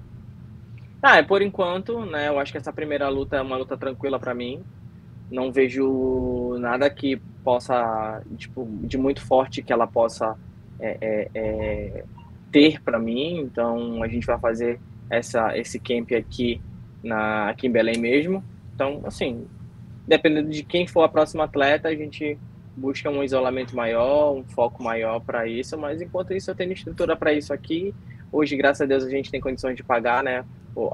Ah, é por enquanto, né? Eu acho que essa primeira luta é uma luta tranquila para mim. Não vejo nada que possa, tipo, de muito forte que ela possa é, é, é ter para mim. Então a gente vai fazer essa, esse camp aqui na, aqui em Belém mesmo. Então, assim, dependendo de quem for a próxima atleta, a gente busca um isolamento maior, um foco maior para isso, mas enquanto isso eu tenho estrutura para isso aqui. Hoje, graças a Deus, a gente tem condições de pagar, né?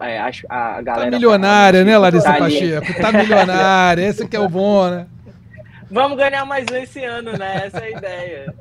É, a, a galera tá milionária, né, Larissa tá Pacheco? Tá milionária, esse que é o bom, né? Vamos ganhar mais um esse ano, né? Essa é a ideia.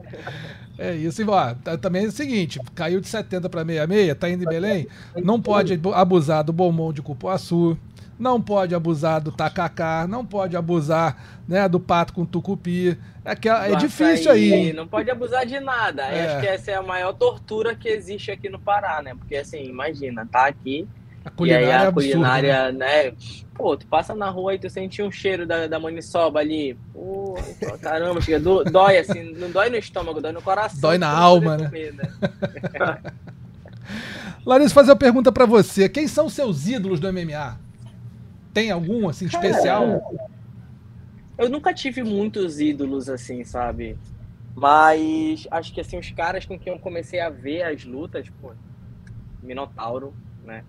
É isso, e ó, tá, também é o seguinte, caiu de 70 para 66, tá indo em Belém, não pode abusar do bombom de cupuaçu, não pode abusar do tacacá, não pode abusar né, do pato com tucupi. É, que, é difícil aí. Não pode abusar de nada. É. Acho que essa é a maior tortura que existe aqui no Pará, né? Porque assim, imagina, tá aqui. A culinária, e aí a é culinária, né? né? Pô, tu passa na rua e tu sente um cheiro da, da maniçoba ali. Pô, caramba, chega, do, dói assim, não dói no estômago, dói no coração. Dói na alma, né? Comer, né? Larissa, fazer uma pergunta para você. Quem são seus ídolos do MMA? Tem algum, assim, especial? eu nunca tive muitos ídolos, assim, sabe? Mas acho que, assim, os caras com quem eu comecei a ver as lutas, pô, Minotauro, né?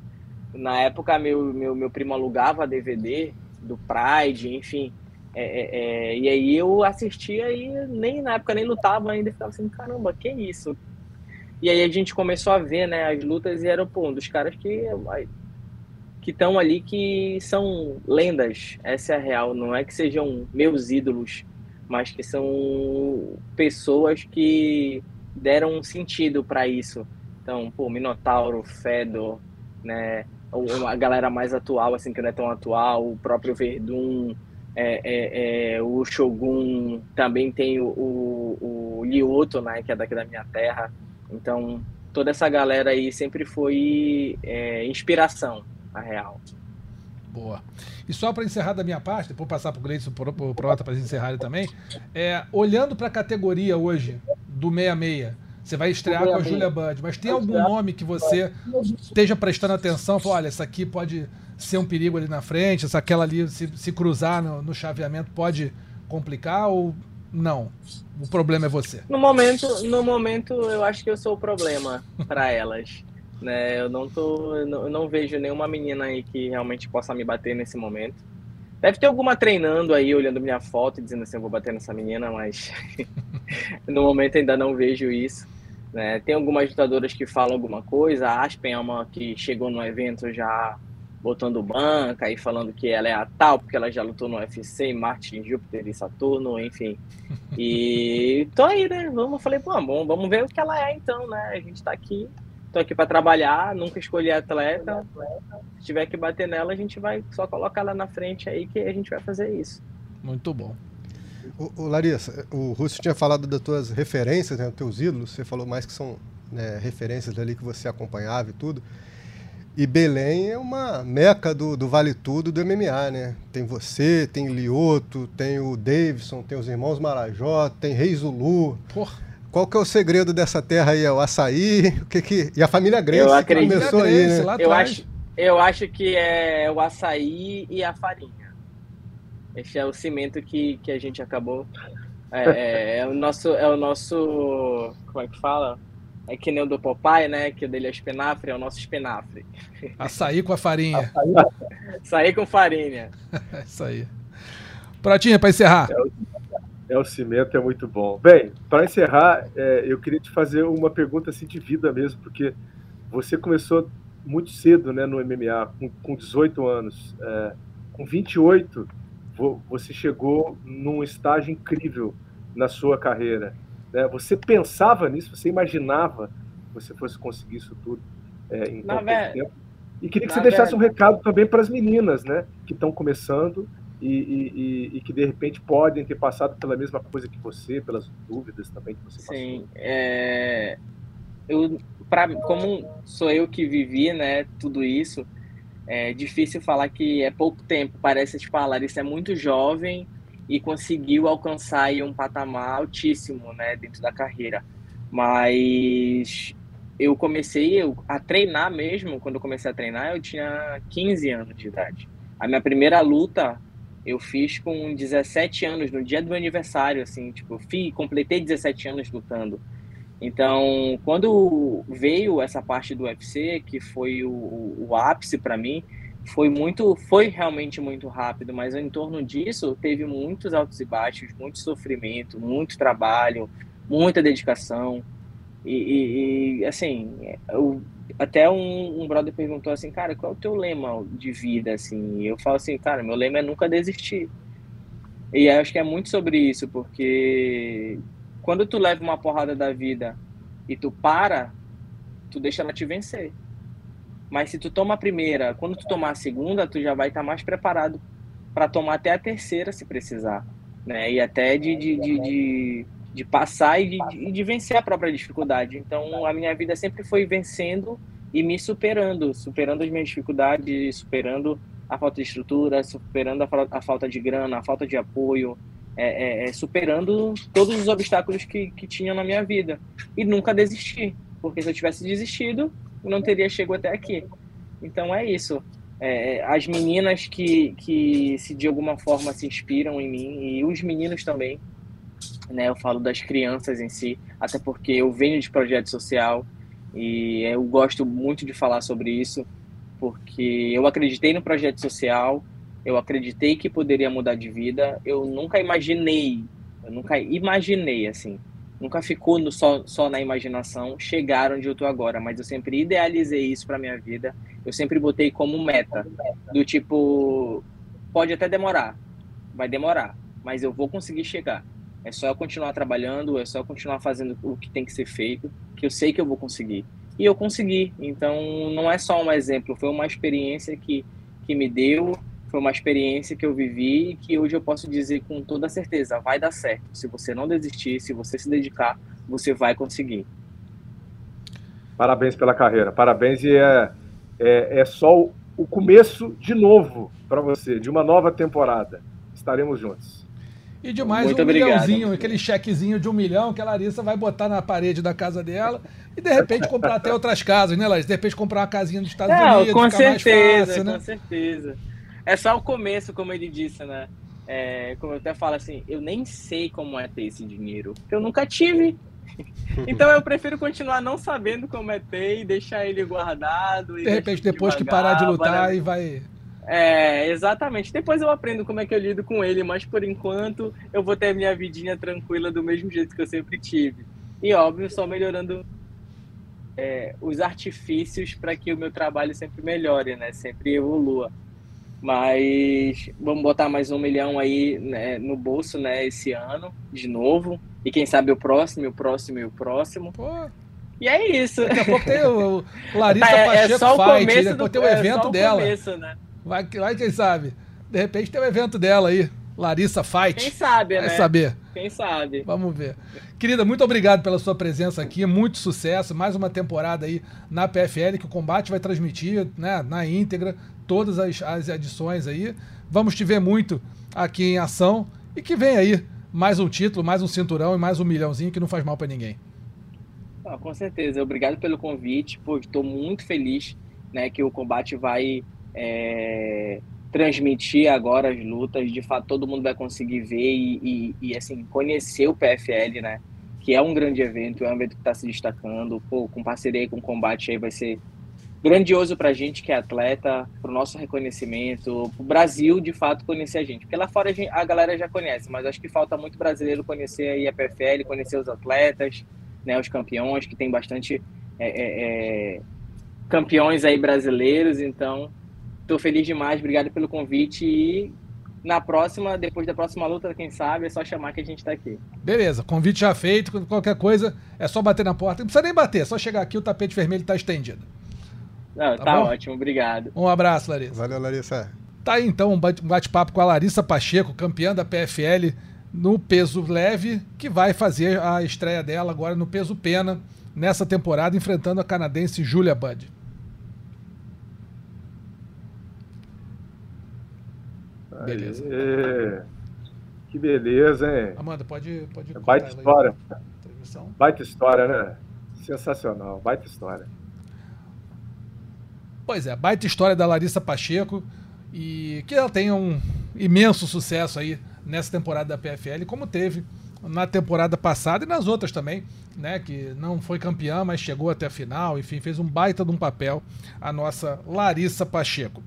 Na época, meu, meu, meu primo alugava DVD do Pride, enfim. É, é, é, e aí eu assistia e nem na época nem lutava ainda, ficava assim, caramba, que isso? E aí a gente começou a ver, né, as lutas e era, pô, um dos caras que que estão ali que são lendas, essa é a real, não é que sejam meus ídolos, mas que são pessoas que deram um sentido para isso. Então, pô, Minotauro, Fedor, né, a galera mais atual, assim, que não é tão atual, o próprio Verdun, é, é, é, o Shogun, também tem o, o, o Lioto, né, que é daqui da minha terra. Então, toda essa galera aí sempre foi é, inspiração a real. Boa. E só para encerrar da minha parte, depois passar para o Gleison Prota para encerrarem também, é, olhando para a categoria hoje do 66, você vai estrear com a Julia Bud, mas tem algum nome que você esteja prestando atenção? Fala, olha, essa aqui pode ser um perigo ali na frente, essa aquela ali, se, se cruzar no, no chaveamento, pode complicar ou não? O problema é você. No momento, no momento eu acho que eu sou o problema para elas. Né? Eu não tô, eu não, vejo nenhuma menina aí que realmente possa me bater nesse momento. Deve ter alguma treinando aí, olhando minha foto e dizendo assim, eu vou bater nessa menina, mas no momento ainda não vejo isso. Né? Tem algumas lutadoras que falam alguma coisa, a Aspen é uma que chegou no evento já botando banca e falando que ela é a tal, porque ela já lutou no UFC, Marte, Júpiter e Saturno, enfim. E tô aí, né? Vamos, falei, pô, bom, vamos ver o que ela é então, né? A gente tá aqui Tô aqui para trabalhar, nunca escolhi atleta. Se tiver que bater nela, a gente vai só colocar ela na frente aí que a gente vai fazer isso. Muito bom. O, o Larissa, o Russo tinha falado das tuas referências, né, dos teus ídolos. Você falou mais que são né, referências ali que você acompanhava e tudo. E Belém é uma meca do, do Vale Tudo do MMA, né? Tem você, tem Lioto, tem o Davidson, tem os irmãos Marajó, tem Rei Zulu. Porra. Qual que é o segredo dessa terra aí? É o açaí? O que que... E a família Grace eu acredito, começou aí, né? Eu acho, eu acho que é o açaí e a farinha. Esse é o cimento que, que a gente acabou. É, é, é, o nosso, é o nosso. Como é que fala? É que nem o do Popeye, né? Que o dele é espinafre, é o nosso espinafre. Açaí com a farinha. Açaí com farinha. É isso aí. Pratinha, para encerrar. É é, o cimento é muito bom. Bem, para encerrar, é, eu queria te fazer uma pergunta assim de vida mesmo, porque você começou muito cedo né, no MMA, com, com 18 anos. É, com 28, você chegou num estágio incrível na sua carreira. Né? Você pensava nisso? Você imaginava que você fosse conseguir isso tudo é, em pouco tempo? E queria que você deixasse um recado também para as meninas né, que estão começando e, e, e, que de repente podem ter passado pela mesma coisa que você, pelas dúvidas também que você Sim, passou. Sim, é... eu, como sou eu que vivi, né, tudo isso, é difícil falar que é pouco tempo. Parece tipo, a Larissa é muito jovem e conseguiu alcançar aí, um patamar altíssimo, né, dentro da carreira. Mas eu comecei a treinar mesmo, quando eu comecei a treinar, eu tinha 15 anos de idade. A minha primeira luta eu fiz com 17 anos, no dia do meu aniversário, assim, tipo, fui, completei 17 anos lutando. Então, quando veio essa parte do UFC, que foi o, o ápice para mim, foi muito, foi realmente muito rápido, mas em torno disso teve muitos altos e baixos, muito sofrimento, muito trabalho, muita dedicação. E, e, assim, eu, até um, um, brother perguntou assim, cara, qual é o teu lema de vida, assim? E eu falo assim, cara, meu lema é nunca desistir. E acho que é muito sobre isso, porque quando tu leva uma porrada da vida e tu para, tu deixa ela te vencer. Mas se tu toma a primeira, quando tu tomar a segunda, tu já vai estar tá mais preparado para tomar até a terceira se precisar, né? E até de, de, de, de, de passar e de, de vencer a própria dificuldade. Então a minha vida sempre foi vencendo e me superando, superando as minhas dificuldades, superando a falta de estrutura, superando a, a falta de grana, a falta de apoio, é, é, é, superando todos os obstáculos que, que tinha na minha vida. E nunca desistir, porque se eu tivesse desistido, não teria chegado até aqui. Então é isso. É, as meninas que, que se de alguma forma se inspiram em mim e os meninos também, né? Eu falo das crianças em si, até porque eu venho de projeto social e eu gosto muito de falar sobre isso, porque eu acreditei no projeto social, eu acreditei que poderia mudar de vida, eu nunca imaginei, eu nunca imaginei assim, nunca ficou no, só, só na imaginação chegar onde eu estou agora, mas eu sempre idealizei isso para minha vida. Eu sempre botei como meta, do tipo, pode até demorar, vai demorar, mas eu vou conseguir chegar. É só continuar trabalhando, é só continuar fazendo o que tem que ser feito, que eu sei que eu vou conseguir. E eu consegui. Então, não é só um exemplo, foi uma experiência que, que me deu foi uma experiência que eu vivi e que hoje eu posso dizer com toda certeza, vai dar certo. Se você não desistir, se você se dedicar, você vai conseguir. Parabéns pela carreira, parabéns e é, é, é só o começo de novo para você, de uma nova temporada. Estaremos juntos. E de mais Muito um obrigado. milhãozinho, aquele chequezinho de um milhão que a Larissa vai botar na parede da casa dela e de repente comprar até outras casas, né, Larissa? De repente comprar uma casinha nos Estados Não, Unidos, com certeza, fácil, né? Com certeza é só o começo, como ele disse, né? É, como eu até falo assim, eu nem sei como é ter esse dinheiro, porque eu nunca tive. Então eu prefiro continuar não sabendo como é ter e deixar ele guardado. de repente, depois que parar de lutar, e vai. É, exatamente. Depois eu aprendo como é que eu lido com ele, mas por enquanto eu vou ter a minha vidinha tranquila do mesmo jeito que eu sempre tive. E óbvio, só melhorando é, os artifícios para que o meu trabalho sempre melhore, né? Sempre evolua. Mas vamos botar mais um milhão aí né, no bolso, né, esse ano, de novo. E quem sabe o próximo, o próximo e o próximo. Pô. E é isso. Daqui a pouco tem o, Larissa é, Pacheco é só Fight, depois do, tem o é evento dela. Começo, né? Vai, vai, quem sabe. De repente tem o evento dela aí. Larissa Fight. Quem sabe, Vai né? saber. Quem sabe. Vamos ver. Querida, muito obrigado pela sua presença aqui. Muito sucesso. Mais uma temporada aí na PFL que o combate vai transmitir né, na íntegra todas as, as edições aí. Vamos te ver muito aqui em ação e que vem aí mais um título, mais um cinturão e mais um milhãozinho que não faz mal para ninguém. Ah, com certeza. Obrigado pelo convite. Estou muito feliz né, que o combate vai é, transmitir agora as lutas. De fato, todo mundo vai conseguir ver e, e, e, assim conhecer o PFL, né? Que é um grande evento, é um evento que está se destacando. Pô, com parceria com combate aí vai ser grandioso para a gente que é atleta, para o nosso reconhecimento, para o Brasil de fato conhecer a gente. Porque lá fora a, gente, a, galera já conhece, mas acho que falta muito brasileiro conhecer aí a PFL, conhecer os atletas, né, os campeões, que tem bastante é, é, é, campeões aí brasileiros. Então, estou feliz demais, obrigado pelo convite e na próxima, depois da próxima luta, quem sabe, é só chamar que a gente está aqui. Beleza, convite já feito, qualquer coisa é só bater na porta. Não precisa nem bater, é só chegar aqui, o tapete vermelho está estendido. Não, tá, tá ótimo, obrigado. Um abraço, Larissa. Valeu, Larissa. Tá aí então um bate-papo com a Larissa Pacheco, campeã da PFL no peso leve, que vai fazer a estreia dela agora no peso pena nessa temporada, enfrentando a canadense Julia Budd. Beleza. Aê. Que beleza, hein? Amanda, pode. pode Baita história. Baita história, né? Sensacional, baita história. Pois é, baita história da Larissa Pacheco e que ela tenha um imenso sucesso aí nessa temporada da PFL, como teve na temporada passada e nas outras também, né? Que não foi campeã, mas chegou até a final, enfim, fez um baita de um papel a nossa Larissa Pacheco.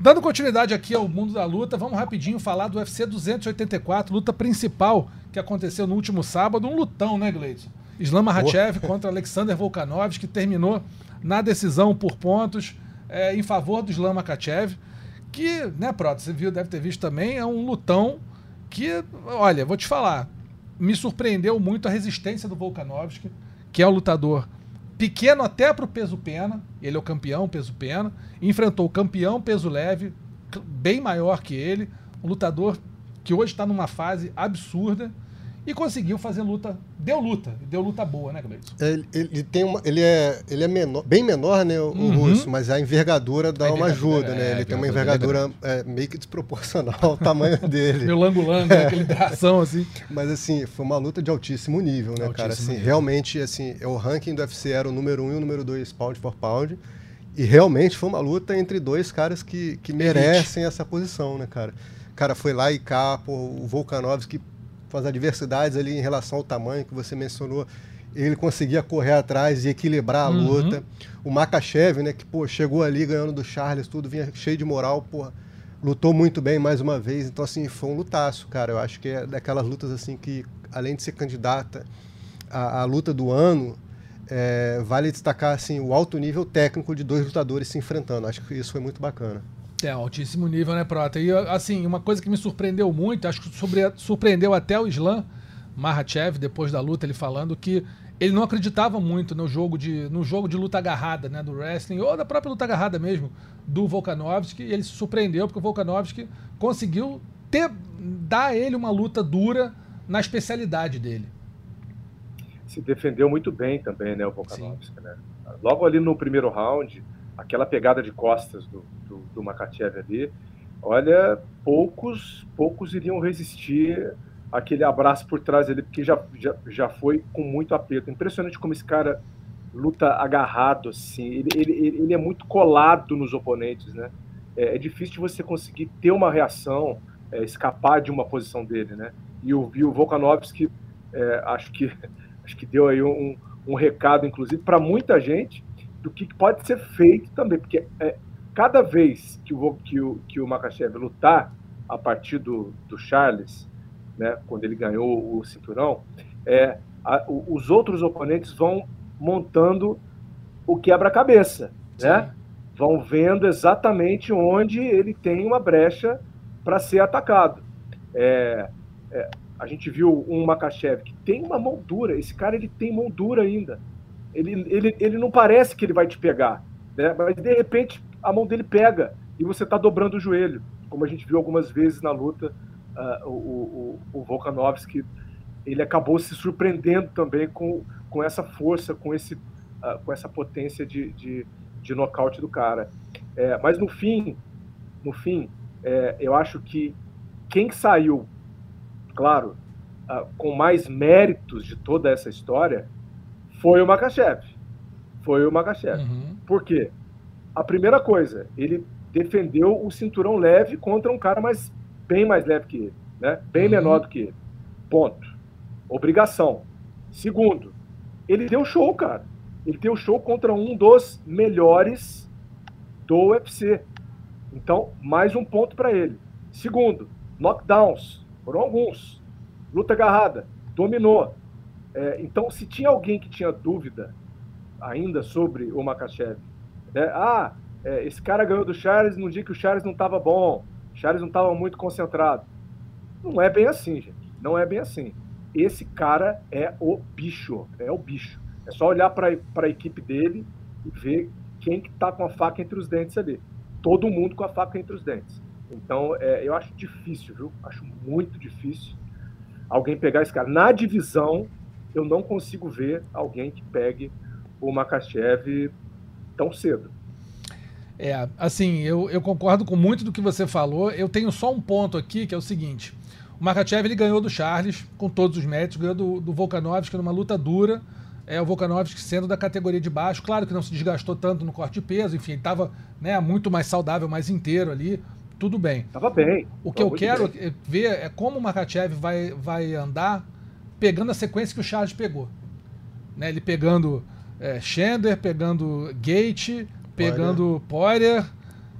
Dando continuidade aqui ao mundo da luta, vamos rapidinho falar do UFC 284, luta principal que aconteceu no último sábado, um lutão, né, Gleison? Islam Makhachev contra Alexander Volkanovski, que terminou na decisão por pontos é, em favor do Islam Makhachev, que, né, Proto, você viu, deve ter visto também, é um lutão que, olha, vou te falar, me surpreendeu muito a resistência do Volkanovski, que é um lutador pequeno até para o peso pena, ele é o campeão peso pena, enfrentou o campeão peso leve, bem maior que ele, um lutador que hoje está numa fase absurda, e conseguiu fazer luta. Deu luta, deu luta boa, né, Gleison? Ele, ele, tem uma, ele é, ele é menor, bem menor, né, o, uhum. russo, mas a envergadura dá a uma ajuda, né? É, ele tem uma envergadura é, meio que desproporcional ao tamanho dele. Meu lango-lango, é. aquele tração assim. Mas assim, foi uma luta de altíssimo nível, né, altíssimo cara? Assim, nível. realmente, assim, o ranking do UFC era o número um e o número dois pound for pound. E realmente foi uma luta entre dois caras que, que merecem essa posição, né, cara? O cara foi lá e cá, pô, o Volkanovski as adversidades ali em relação ao tamanho que você mencionou, ele conseguia correr atrás e equilibrar a uhum. luta. O Makachev, né, que pô, chegou ali ganhando do Charles, tudo vinha cheio de moral, pô, lutou muito bem mais uma vez. Então assim, foi um lutaço, cara. Eu acho que é daquelas lutas assim que além de ser candidata à, à luta do ano, é, vale destacar assim o alto nível técnico de dois lutadores se enfrentando. Acho que isso foi muito bacana. É, altíssimo nível, né, Prota? E, assim, uma coisa que me surpreendeu muito, acho que sobre, surpreendeu até o Islam Mahachev, depois da luta, ele falando que ele não acreditava muito no jogo de, no jogo de luta agarrada, né, do wrestling, ou da própria luta agarrada mesmo, do Volkanovski, e ele se surpreendeu porque o Volkanovski conseguiu ter, dar a ele uma luta dura na especialidade dele. Se defendeu muito bem também, né, o Volkanovski, né? Logo ali no primeiro round, aquela pegada de costas do, do, do Makachev ali, olha, poucos, poucos iriam resistir aquele abraço por trás dele, porque já, já, já foi com muito aperto. Impressionante como esse cara luta agarrado, assim, ele, ele, ele é muito colado nos oponentes, né? É, é difícil você conseguir ter uma reação, é, escapar de uma posição dele, né? E o, e o Volkanovski, é, acho, que, acho que deu aí um, um recado, inclusive, para muita gente, do que pode ser feito também, porque é, cada vez que o, que o, que o Makachev lutar a partir do, do Charles, né, quando ele ganhou o cinturão, é, a, os outros oponentes vão montando o quebra-cabeça, né? Vão vendo exatamente onde ele tem uma brecha para ser atacado. É, é, a gente viu um Makachev que tem uma moldura, esse cara ele tem moldura ainda. Ele, ele, ele não parece que ele vai te pegar, né? mas de repente a mão dele pega e você está dobrando o joelho, como a gente viu algumas vezes na luta. Uh, o, o, o Volkanovski ele acabou se surpreendendo também com, com essa força, com, esse, uh, com essa potência de, de, de nocaute do cara. É, mas no fim, no fim, é, eu acho que quem saiu, claro, uh, com mais méritos de toda essa história foi o Makachev. Foi o Makachev. Uhum. Por quê? A primeira coisa, ele defendeu o cinturão leve contra um cara mais, bem mais leve que ele, né? bem uhum. menor do que ele. Ponto. Obrigação. Segundo, ele deu show, cara. Ele deu show contra um dos melhores do UFC. Então, mais um ponto para ele. Segundo, knockdowns. Foram alguns. Luta agarrada. Dominou. É, então, se tinha alguém que tinha dúvida ainda sobre o Makachev, né? ah, é, esse cara ganhou do Charles num dia que o Charles não estava bom, o Charles não estava muito concentrado. Não é bem assim, gente. Não é bem assim. Esse cara é o bicho, é o bicho. É só olhar para a equipe dele e ver quem que está com a faca entre os dentes ali. Todo mundo com a faca entre os dentes. Então, é, eu acho difícil, viu? Acho muito difícil alguém pegar esse cara. Na divisão, eu não consigo ver alguém que pegue o Makachev tão cedo. É, assim, eu, eu concordo com muito do que você falou. Eu tenho só um ponto aqui, que é o seguinte. O Makachev ele ganhou do Charles, com todos os méritos, ganhou do, do Volkanovski numa luta dura. É, o Volkanovski sendo da categoria de baixo, claro que não se desgastou tanto no corte de peso, enfim, estava né, muito mais saudável, mais inteiro ali, tudo bem. Tava bem. O que eu quero bem. ver é como o Makachev vai, vai andar pegando a sequência que o Charles pegou. Né? Ele pegando é, Chandler, pegando Gate, pegando Poirier,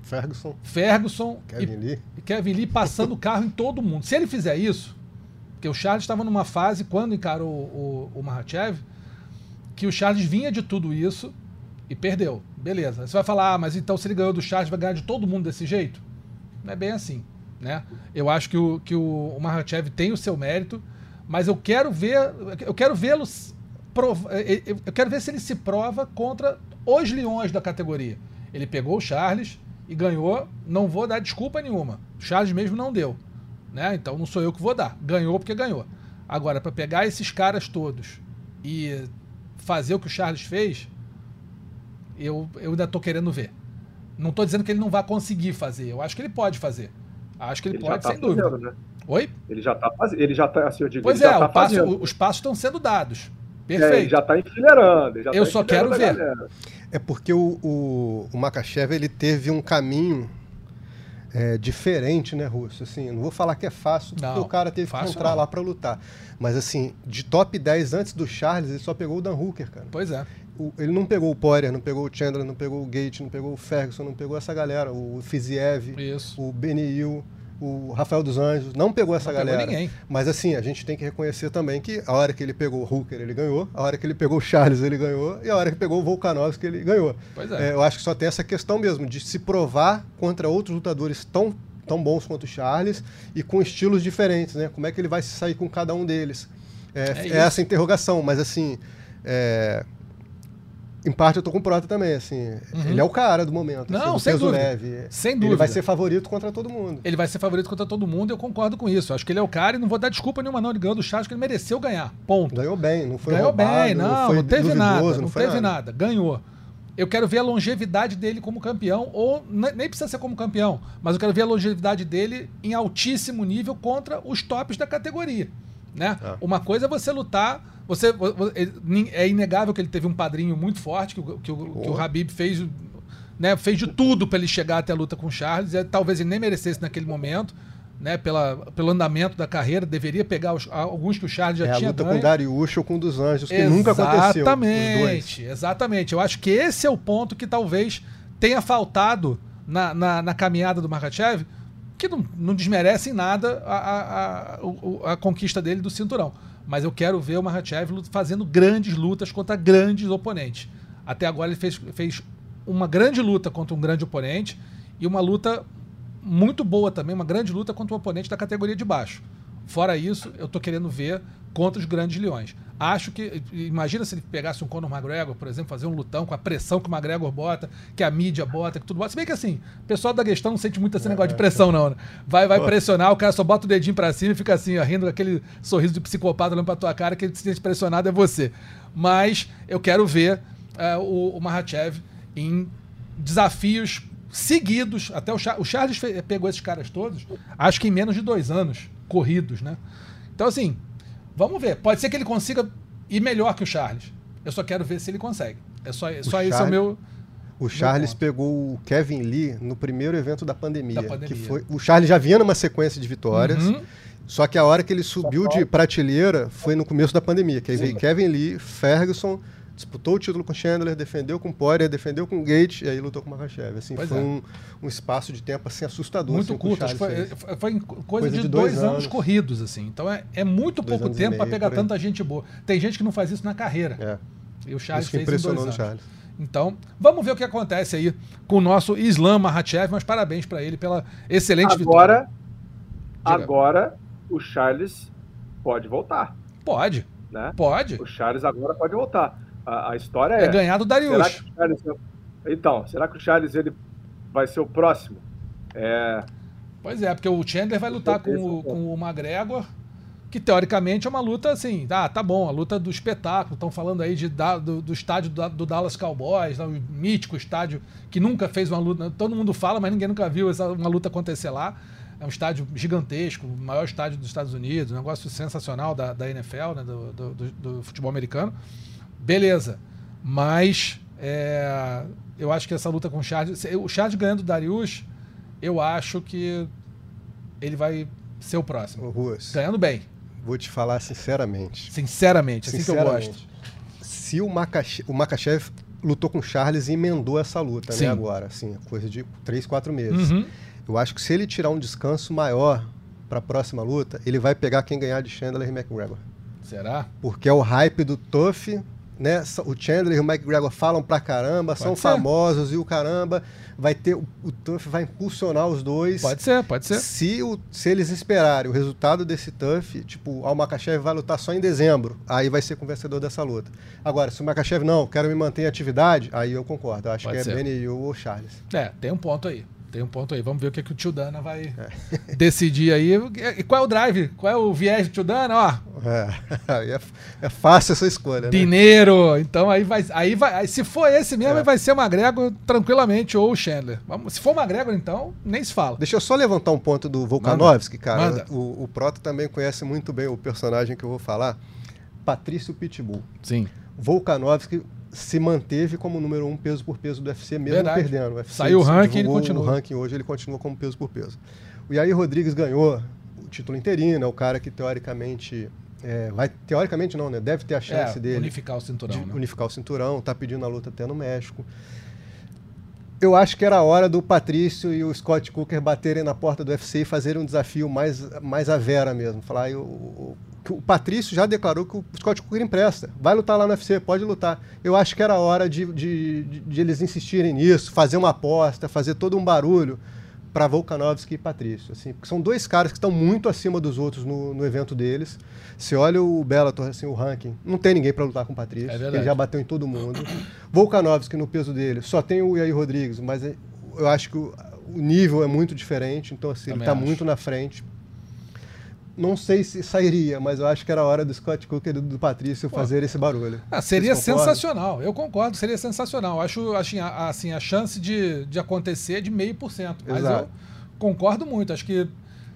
Ferguson, Ferguson Kevin e, Lee. Kevin Lee passando o carro em todo mundo. Se ele fizer isso, porque o Charles estava numa fase, quando encarou o, o, o Mahachev, que o Charles vinha de tudo isso e perdeu. Beleza. Você vai falar, ah, mas então se ele ganhou do Charles, vai ganhar de todo mundo desse jeito? Não é bem assim. Né? Eu acho que o, que o, o Mahachev tem o seu mérito, mas eu quero ver, eu quero vê-lo eu quero ver se ele se prova contra os leões da categoria. Ele pegou o Charles e ganhou, não vou dar desculpa nenhuma. O Charles mesmo não deu, né? Então não sou eu que vou dar. Ganhou porque ganhou. Agora para pegar esses caras todos e fazer o que o Charles fez, eu, eu ainda estou querendo ver. Não estou dizendo que ele não vai conseguir fazer. Eu acho que ele pode fazer. Acho que ele, ele pode, tá sem fazendo, dúvida. Né? Oi? Ele já está fazendo. Ele já está, assim, eu digo, pois é, tá passo, os passos estão sendo dados. Perfeito. É, ele já está enfileirando. Já eu tá só quero ver. É porque o, o, o Makachev ele teve um caminho é, diferente, né, Russo? Assim, não vou falar que é fácil, porque não, o cara teve que entrar não. lá para lutar. Mas, assim, de top 10 antes do Charles, ele só pegou o Dan Hooker, cara. Pois é. O, ele não pegou o Poirier, não pegou o Chandler, não pegou o Gate, não pegou o Ferguson, não pegou essa galera. O Fiziev, o Benny Hill o Rafael dos Anjos, não pegou essa não galera. Pegou mas assim, a gente tem que reconhecer também que a hora que ele pegou o Hooker, ele ganhou, a hora que ele pegou o Charles, ele ganhou, e a hora que pegou o Volkanovski, ele ganhou. Pois é. é. eu acho que só tem essa questão mesmo, de se provar contra outros lutadores tão, tão bons quanto o Charles e com estilos diferentes, né? Como é que ele vai se sair com cada um deles? É, é, é essa interrogação, mas assim. É, em parte eu tô com o Prota também, assim. Uhum. Ele é o cara do momento. Não, assim, sem dúvida. Leve. Sem dúvida. Ele vai ser favorito contra todo mundo. Ele vai ser favorito contra todo mundo eu concordo com isso. Acho que ele é o cara e não vou dar desculpa nenhuma não. Ele ganhou do Charles, que ele mereceu ganhar. Ponto. Ganhou bem, não foi Ganhou roubado, bem, não, não, não teve nada. Não, não teve nada. nada. Ganhou. Eu quero ver a longevidade dele como campeão, ou nem precisa ser como campeão, mas eu quero ver a longevidade dele em altíssimo nível contra os tops da categoria. Né? Ah. Uma coisa é você lutar você, é inegável que ele teve um padrinho muito forte, que, o, que, o, que o Habib fez, né, fez de tudo para ele chegar até a luta com o Charles. E, talvez ele nem merecesse naquele momento. Né, pela, pelo andamento da carreira, deveria pegar os, alguns que o Charles já é, tinha a luta ganho. com Dariush ou com dos Anjos, que exatamente, nunca aconteceu. Exatamente, exatamente. Eu acho que esse é o ponto que talvez tenha faltado na, na, na caminhada do Makachev, que não, não desmerece em nada a, a, a, a conquista dele do cinturão mas eu quero ver o Makhachev fazendo grandes lutas contra grandes oponentes. Até agora ele fez, fez uma grande luta contra um grande oponente e uma luta muito boa também, uma grande luta contra um oponente da categoria de baixo. Fora isso, eu tô querendo ver contra os grandes leões. Acho que. Imagina se ele pegasse um Conor McGregor, por exemplo, fazer um lutão com a pressão que o McGregor bota, que a mídia bota, que tudo bota. Se bem que assim, o pessoal da questão não sente muito esse negócio de pressão, não, né? Vai, vai pressionar, o cara só bota o dedinho pra cima e fica assim, ó, rindo com aquele sorriso de psicopata olhando pra tua cara, que ele se sente pressionado é você. Mas eu quero ver uh, o, o Mahachev em desafios seguidos. Até o, Char o Charles pegou esses caras todos, acho que em menos de dois anos corridos, né? Então, assim, vamos ver. Pode ser que ele consiga ir melhor que o Charles. Eu só quero ver se ele consegue. É só, só Charles, esse é o meu. O Charles pegou o Kevin Lee no primeiro evento da pandemia, da pandemia. que foi o Charles já vinha numa sequência de vitórias. Uhum. Só que a hora que ele subiu de prateleira foi no começo da pandemia, que aí veio Kevin Lee, Ferguson, disputou o título com Chandler, defendeu com Poirier, defendeu com Gate e aí lutou com Makachev. Assim, pois foi é. um, um, espaço de tempo assim assustador. Muito assim, curto, foi, foi, foi, coisa, coisa de, de, dois, dois anos, anos, corridos assim. Então é, é muito pouco tempo para pegar tanta gente boa. Tem gente que não faz isso na carreira. É. E o Charles isso fez impressionou em dois anos. Charles. Então, vamos ver o que acontece aí com o nosso Islam Mahachev, mas parabéns para ele pela excelente agora, vitória. Agora, o Charles pode voltar. Pode. Né? Pode. O Charles agora pode voltar. A, a história é. É ganhar do Darius. Charles, então, será que o Charles ele vai ser o próximo? É... Pois é, porque o Chandler vai lutar com o, com o McGregor, que teoricamente é uma luta assim, ah, tá bom, a luta do espetáculo. Estão falando aí de, do, do estádio do, do, Dallas Cowboys, o mítico estádio que nunca fez uma luta. Todo mundo fala, mas ninguém nunca viu essa, uma luta acontecer lá. É um estádio gigantesco, o maior estádio dos Estados Unidos, um negócio sensacional da, da NFL, né, do, do futebol americano. Beleza. Mas é, eu acho que essa luta com o Charles. O Charles ganhando o Darius, eu acho que ele vai ser o próximo. Ruas. Ganhando bem. vou te falar sinceramente. Sinceramente, assim sinceramente, que eu gosto. Se o Makachev, o Makachev lutou com o Charles e emendou essa luta, né, Sim. né, agora, assim, coisa de três, quatro meses. Uhum. Eu acho que se ele tirar um descanso maior para a próxima luta, ele vai pegar quem ganhar de Chandler e McGregor. Será? Porque é o hype do Tuff, né? O Chandler e o McGregor falam pra caramba, pode são ser. famosos e o caramba vai ter o, o Tuff vai impulsionar os dois. Pode ser, pode ser. Se, o, se eles esperarem o resultado desse Tuff, tipo, o Makachev vai lutar só em dezembro, aí vai ser com o vencedor dessa luta. Agora, se o Makachev não, quero me manter em atividade, aí eu concordo. Eu acho pode que é ser. é Benny ou Charles. É, tem um ponto aí. Tem um ponto aí. Vamos ver o que, que o Tio Dana vai é. decidir aí. E qual é o drive? Qual é o viés do Tio Dana? Ó. É, é, é fácil essa escolha. Né? Dinheiro. Então aí vai. Aí vai se for esse mesmo, é. vai ser o McGregor tranquilamente ou o Chandler. Vamos, se for o McGregor, então, nem se fala. Deixa eu só levantar um ponto do Volkanovski, cara. Manda. O, o Proto também conhece muito bem o personagem que eu vou falar. Patrício Pitbull. Sim. Volkanovski se manteve como número um peso por peso do UFC, mesmo Verdade. perdendo. O UFC Saiu o ranking ele continua. O ranking hoje ele continua como peso por peso. O Yair Rodrigues ganhou o título interino, é o cara que teoricamente é, vai teoricamente não, né? Deve ter a chance é, dele unificar o cinturão, né? unificar o cinturão, tá pedindo a luta até no México. Eu acho que era a hora do Patrício e o Scott Cooker baterem na porta do UFC e fazerem um desafio mais mais a vera mesmo, falar o, o Patrício já declarou que o Scott Cooker empresta. Vai lutar lá no UFC, pode lutar. Eu acho que era hora de, de, de, de eles insistirem nisso, fazer uma aposta, fazer todo um barulho para Volkanovski e Patrício. Assim, são dois caras que estão muito acima dos outros no, no evento deles. Se olha o Bellator, assim, o ranking, não tem ninguém para lutar com o Patrício. É ele já bateu em todo mundo. Volkanovski, no peso dele, só tem o Yair Rodrigues, mas é, eu acho que o, o nível é muito diferente, então assim, Também ele está muito na frente não sei se sairia, mas eu acho que era hora do Scott Cook e do, Patrício Pô. fazer esse barulho. Ah, seria sensacional, eu concordo, seria sensacional. Acho assim, a, assim, a chance de, de acontecer é de meio por cento. Mas eu concordo muito. Acho que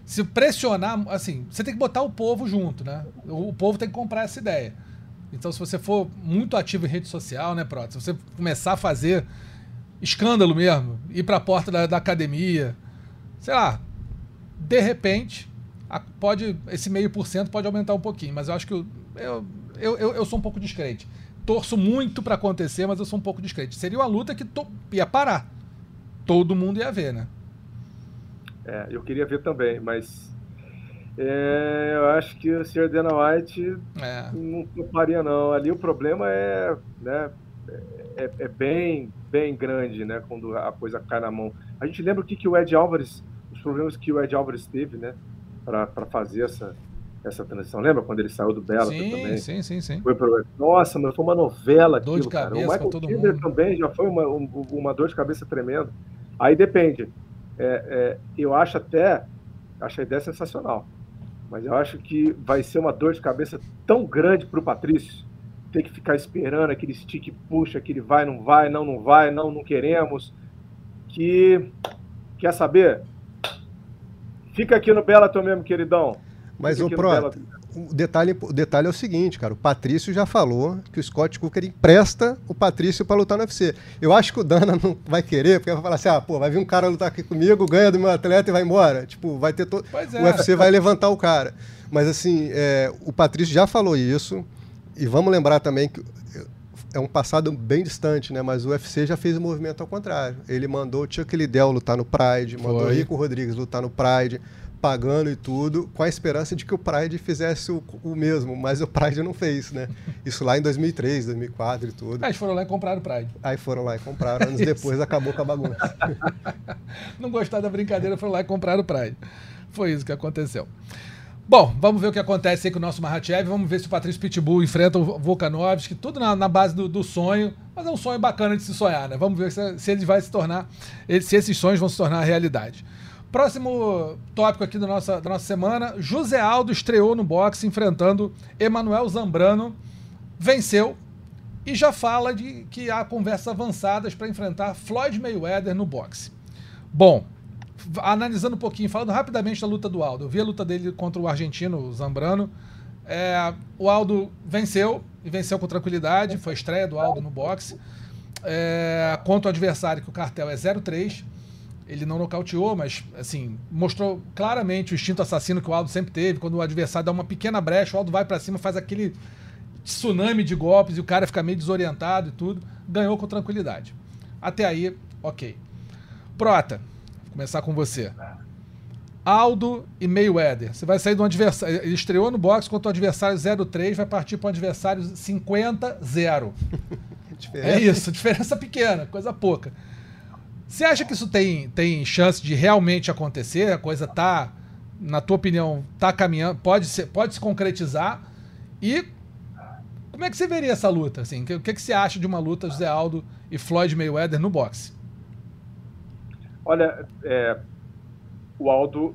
se pressionar, assim, você tem que botar o povo junto, né? O, o povo tem que comprar essa ideia. Então, se você for muito ativo em rede social, né, Prota? Se você começar a fazer escândalo mesmo, ir para a porta da, da academia, sei lá, de repente pode esse meio por cento pode aumentar um pouquinho, mas eu acho que eu, eu, eu, eu sou um pouco descrente. Torço muito para acontecer, mas eu sou um pouco descrente. Seria uma luta que to, ia parar. Todo mundo ia ver, né? É, eu queria ver também, mas é, eu acho que o Sr. Dana White é. não toparia não. Ali o problema é, né, é, é, bem, bem grande, né, quando a coisa cai na mão. A gente lembra o que, que o Ed Álvares, os problemas que o Ed Álvares teve, né? Para fazer essa, essa transição. Lembra quando ele saiu do Bela sim, também? Sim, sim, sim. Foi pro... Nossa, mas foi uma novela dor aquilo, de cabeça cara. O Michael todo mundo. também já foi uma, uma dor de cabeça tremenda. Aí depende. É, é, eu acho até, acho a ideia sensacional, mas eu acho que vai ser uma dor de cabeça tão grande para o Patrício ter que ficar esperando aquele stick puxa, que ele vai, não vai, não, não vai, não, não queremos, que quer saber? Fica aqui no Bellator mesmo, queridão. Mas o Pro, o detalhe, o detalhe é o seguinte, cara. O Patrício já falou que o Scott Cooker empresta o Patrício para lutar no UFC. Eu acho que o Dana não vai querer, porque vai falar assim: ah, pô, vai vir um cara lutar aqui comigo, ganha do meu atleta e vai embora. Tipo, vai ter todo. É. O UFC vai levantar o cara. Mas assim, é, o Patrício já falou isso. E vamos lembrar também que é um passado bem distante, né? Mas o UFC já fez o movimento ao contrário. Ele mandou o Chuck Liddell lutar no Pride, mandou o Rico Rodrigues lutar no Pride, pagando e tudo, com a esperança de que o Pride fizesse o, o mesmo, mas o Pride não fez, né? Isso lá em 2003, 2004 e tudo. Aí eles foram lá e compraram o Pride. Aí foram lá e compraram, anos depois acabou com a bagunça. não gostaram da brincadeira, foram lá e compraram o Pride. Foi isso que aconteceu. Bom, vamos ver o que acontece aí com o nosso Mahachev. Vamos ver se o Patrício Pitbull enfrenta o Volkanovski, tudo na, na base do, do, sonho. Mas é um sonho bacana de se sonhar, né? Vamos ver se, se ele vai se tornar, se esses sonhos vão se tornar realidade. Próximo tópico aqui da nossa, da nossa semana: José Aldo estreou no boxe enfrentando Emanuel Zambrano, venceu e já fala de que há conversas avançadas para enfrentar Floyd Mayweather no boxe. Bom, analisando um pouquinho, falando rapidamente da luta do Aldo. Eu vi a luta dele contra o argentino o Zambrano. É, o Aldo venceu, e venceu com tranquilidade. Foi a estreia do Aldo no boxe. É, contra o adversário, que o cartel é 0-3. ele não nocauteou, mas assim, mostrou claramente o instinto assassino que o Aldo sempre teve. Quando o adversário dá uma pequena brecha, o Aldo vai para cima, faz aquele tsunami de golpes e o cara fica meio desorientado e tudo. Ganhou com tranquilidade. Até aí, ok. Prota, começar com você. Aldo e Mayweather. Você vai sair de um adversário. Ele estreou no boxe contra o adversário 0-3, vai partir para o adversário 50-0. é isso, diferença pequena, coisa pouca. Você acha que isso tem, tem chance de realmente acontecer? A coisa tá, na tua opinião, tá caminhando, pode, ser, pode se concretizar? E como é que você veria essa luta? Assim, o que, que, que você acha de uma luta José Aldo e Floyd Mayweather no boxe? Olha, é, o Aldo,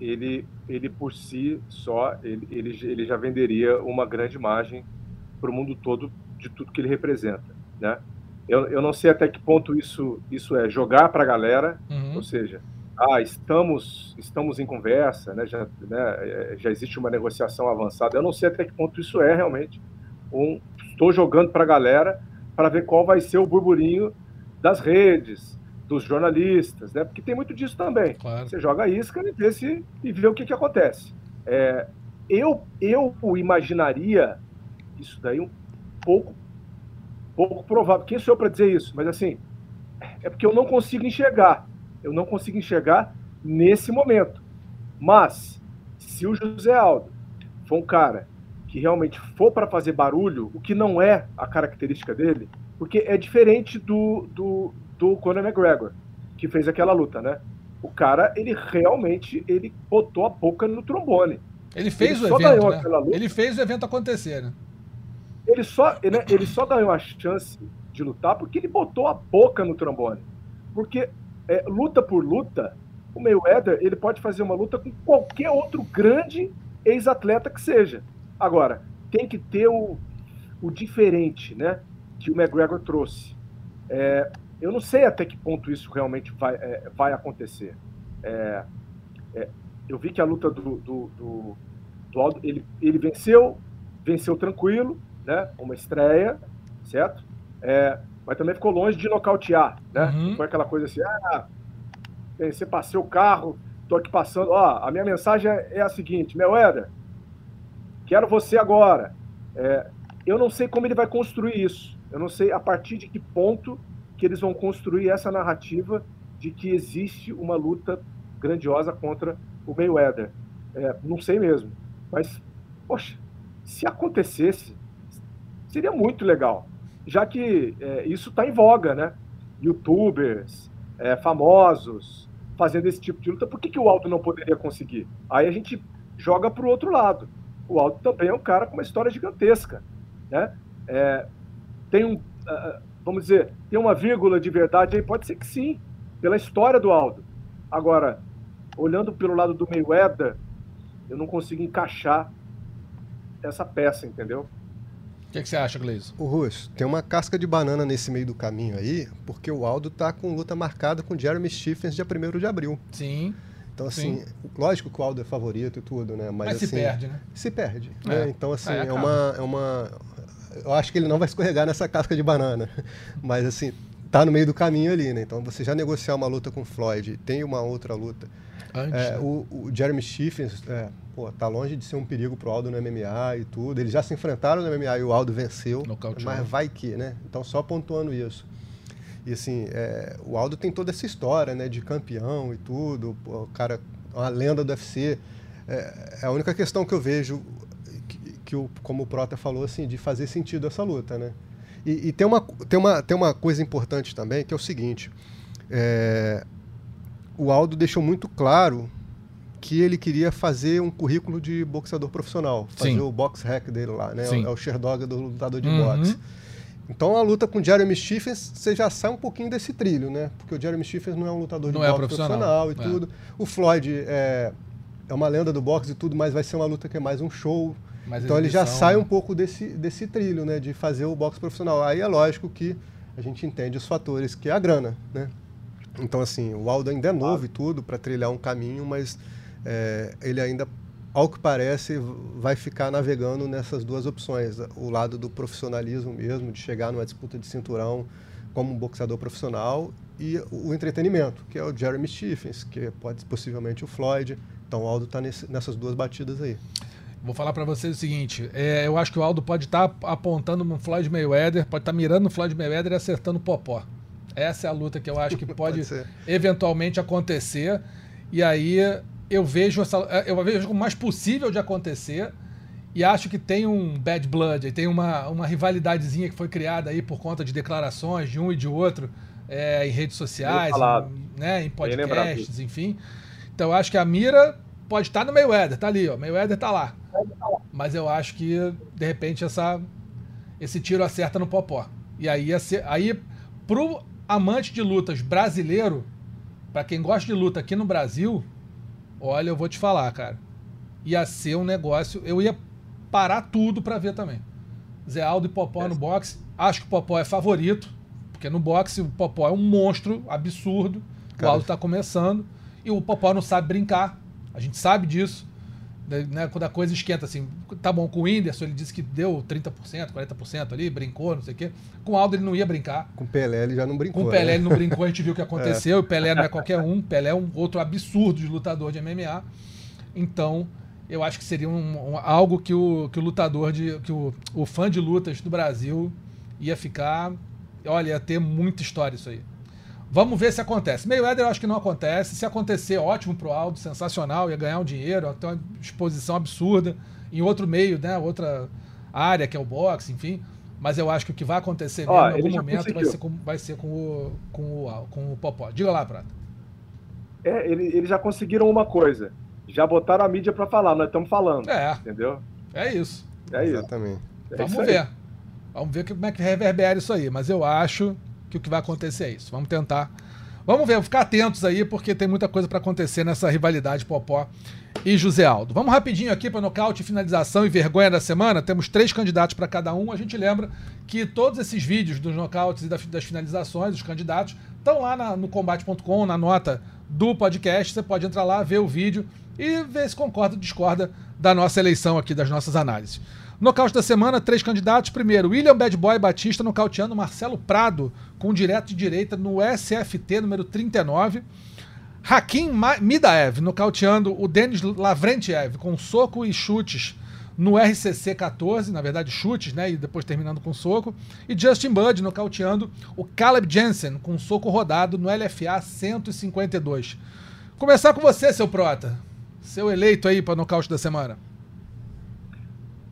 ele, ele por si só, ele, ele, ele já venderia uma grande imagem para o mundo todo de tudo que ele representa, né? Eu, eu não sei até que ponto isso, isso é jogar para a galera, uhum. ou seja, ah, estamos, estamos em conversa, né, já, né, é, já existe uma negociação avançada. Eu não sei até que ponto isso é realmente um. Estou jogando para a galera para ver qual vai ser o burburinho das redes, dos jornalistas, né? Porque tem muito disso também. Claro. Você joga a isca e vê, se, e vê o que, que acontece. É, eu, eu imaginaria isso daí um pouco, pouco provável. Quem sou eu para dizer isso? Mas assim, é porque eu não consigo enxergar. Eu não consigo enxergar nesse momento. Mas, se o José Aldo for um cara que realmente for para fazer barulho, o que não é a característica dele, porque é diferente do, do, do Conor McGregor, que fez aquela luta, né? O cara, ele realmente ele botou a boca no trombone. Ele fez ele o evento, né? Ele fez o evento acontecer, né? Ele só, ele, ele só ganhou a chance de lutar porque ele botou a boca no trombone. Porque é, luta por luta, o Mayweather ele pode fazer uma luta com qualquer outro grande ex-atleta que seja. Agora, tem que ter o, o diferente, né? Que o McGregor trouxe. É, eu não sei até que ponto isso realmente vai, é, vai acontecer. É, é, eu vi que a luta do, do, do, do Aldo, ele, ele venceu, venceu tranquilo, né? Uma estreia, certo? É, mas também ficou longe de nocautear, né? Uhum. Foi aquela coisa assim, ah, você passei o carro, tô aqui passando, ó, a minha mensagem é, a seguinte, meu Éder, quero você agora. É, eu não sei como ele vai construir isso, eu não sei a partir de que ponto que eles vão construir essa narrativa de que existe uma luta grandiosa contra o Mayweather. É, não sei mesmo, mas, poxa, se acontecesse, seria muito legal, já que é, isso está em voga, né? Youtubers, é, famosos, fazendo esse tipo de luta, por que, que o Aldo não poderia conseguir? Aí a gente joga para o outro lado. O Aldo também é um cara com uma história gigantesca, né? É, tem um, uh, vamos dizer, tem uma vírgula de verdade aí? Pode ser que sim, pela história do Aldo. Agora, olhando pelo lado do Mayweather, eu não consigo encaixar essa peça, entendeu? O que, que, você acha, Gleison? O Russo, tem uma casca de banana nesse meio do caminho aí, porque o Aldo tá com luta marcada com Jeremy Stephens dia 1 de abril. Sim. Então, assim, Sim. lógico que o Aldo é favorito e tudo, né? Mas, Mas se assim, perde, né? Se perde. É. Né? Então, assim, é, é, uma, é uma eu acho que ele não vai escorregar nessa casca de banana. Mas assim, tá no meio do caminho ali, né? Então você já negociar uma luta com o Floyd, tem uma outra luta. Antes, é, né? o, o, Jeremy Stephens, é, pô, tá longe de ser um perigo pro Aldo no MMA e tudo. Eles já se enfrentaram no MMA e o Aldo venceu. Mas vai que, né? Então só pontuando isso. E assim, é, o Aldo tem toda essa história, né? De campeão e tudo. Pô, o cara, uma lenda do UFC. É, é a única questão que eu vejo que o, como o Prota falou, assim, de fazer sentido essa luta, né? E, e tem, uma, tem, uma, tem uma coisa importante também, que é o seguinte, é, o Aldo deixou muito claro que ele queria fazer um currículo de boxeador profissional, fazer Sim. o box hack dele lá, né? Sim. É o Sherdog do lutador de uhum. boxe. Então a luta com o Jeremy Stephens, você já sai um pouquinho desse trilho, né? Porque o Jeremy Stephens não é um lutador de não é boxe é profissional. profissional, e é. tudo. O Floyd é, é uma lenda do boxe e tudo, mas vai ser uma luta que é mais um show. Mais então ele já sai né? um pouco desse, desse trilho, né? De fazer o boxe profissional. Aí é lógico que a gente entende os fatores, que é a grana, né? Então, assim, o Aldo ainda é novo ah. e tudo para trilhar um caminho, mas é, ele ainda, ao que parece, vai ficar navegando nessas duas opções. O lado do profissionalismo mesmo, de chegar numa disputa de cinturão como um boxeador profissional, e o entretenimento, que é o Jeremy Stephens, que pode possivelmente o Floyd. Então o Aldo está nessas duas batidas aí. Vou falar para vocês o seguinte: é, eu acho que o Aldo pode estar tá apontando no Floyd Mayweather, pode estar tá mirando no Floyd Mayweather e acertando o Popó. Essa é a luta que eu acho que pode, pode eventualmente acontecer. E aí eu vejo essa, eu vejo como mais possível de acontecer. E acho que tem um bad blood, tem uma, uma rivalidadezinha que foi criada aí por conta de declarações de um e de outro é, em redes sociais, em, né, em podcasts, enfim. Então acho que a mira pode estar no Mayweather, tá ali, ó. Mayweather tá lá. Mas eu acho que, de repente, essa, esse tiro acerta no Popó. E aí, aí pro amante de lutas brasileiro, para quem gosta de luta aqui no Brasil, olha, eu vou te falar, cara. Ia ser um negócio. Eu ia parar tudo para ver também. Zé Aldo e Popó é. no boxe. Acho que o Popó é favorito. Porque no boxe o Popó é um monstro absurdo. Cara. O Aldo tá começando. E o Popó não sabe brincar. A gente sabe disso. Né, quando a coisa esquenta assim, tá bom, com o Whindersson ele disse que deu 30%, 40% ali, brincou, não sei o quê. Com o Aldo ele não ia brincar. Com o Pelé ele já não brincou. Com o Pelé né? ele não brincou, a gente viu o que aconteceu. É. O Pelé não é qualquer um, Pelé é um outro absurdo de lutador de MMA. Então, eu acho que seria um, um, algo que o, que o lutador, de, que o, o fã de lutas do Brasil ia ficar. Olha, ia ter muita história isso aí. Vamos ver se acontece. Mayweather eu acho que não acontece. Se acontecer, ótimo pro Aldo, sensacional, ia ganhar um dinheiro, ter uma exposição absurda em outro meio, né? Outra área que é o boxe, enfim. Mas eu acho que o que vai acontecer mesmo, em algum momento vai ser, com, vai ser com, o, com, o, com o Popó. Diga lá, Prata. É, eles, eles já conseguiram uma coisa. Já botaram a mídia para falar, nós estamos falando. É. Entendeu? É isso. É isso. Exatamente. É Vamos ver. Vamos ver como é que reverbera isso aí. Mas eu acho que o que vai acontecer é isso. Vamos tentar. Vamos ver, ficar atentos aí, porque tem muita coisa para acontecer nessa rivalidade Popó e José Aldo. Vamos rapidinho aqui para nocaute, finalização e vergonha da semana. Temos três candidatos para cada um. A gente lembra que todos esses vídeos dos nocautes e das finalizações dos candidatos estão lá na, no combate.com, na nota do podcast. Você pode entrar lá, ver o vídeo e ver se concorda ou discorda da nossa eleição aqui, das nossas análises. Nocaute da semana, três candidatos. Primeiro, William Bad Boy Batista nocauteando Marcelo Prado com direto de direita no SFT número 39. Hakim Midaev nocauteando o Denis Lavrentiev com soco e chutes no RCC 14, na verdade chutes, né, e depois terminando com soco. E Justin Bud nocauteando o Caleb Jensen com soco rodado no LFA 152. Começar com você, seu prota. Seu eleito aí para nocaute da semana.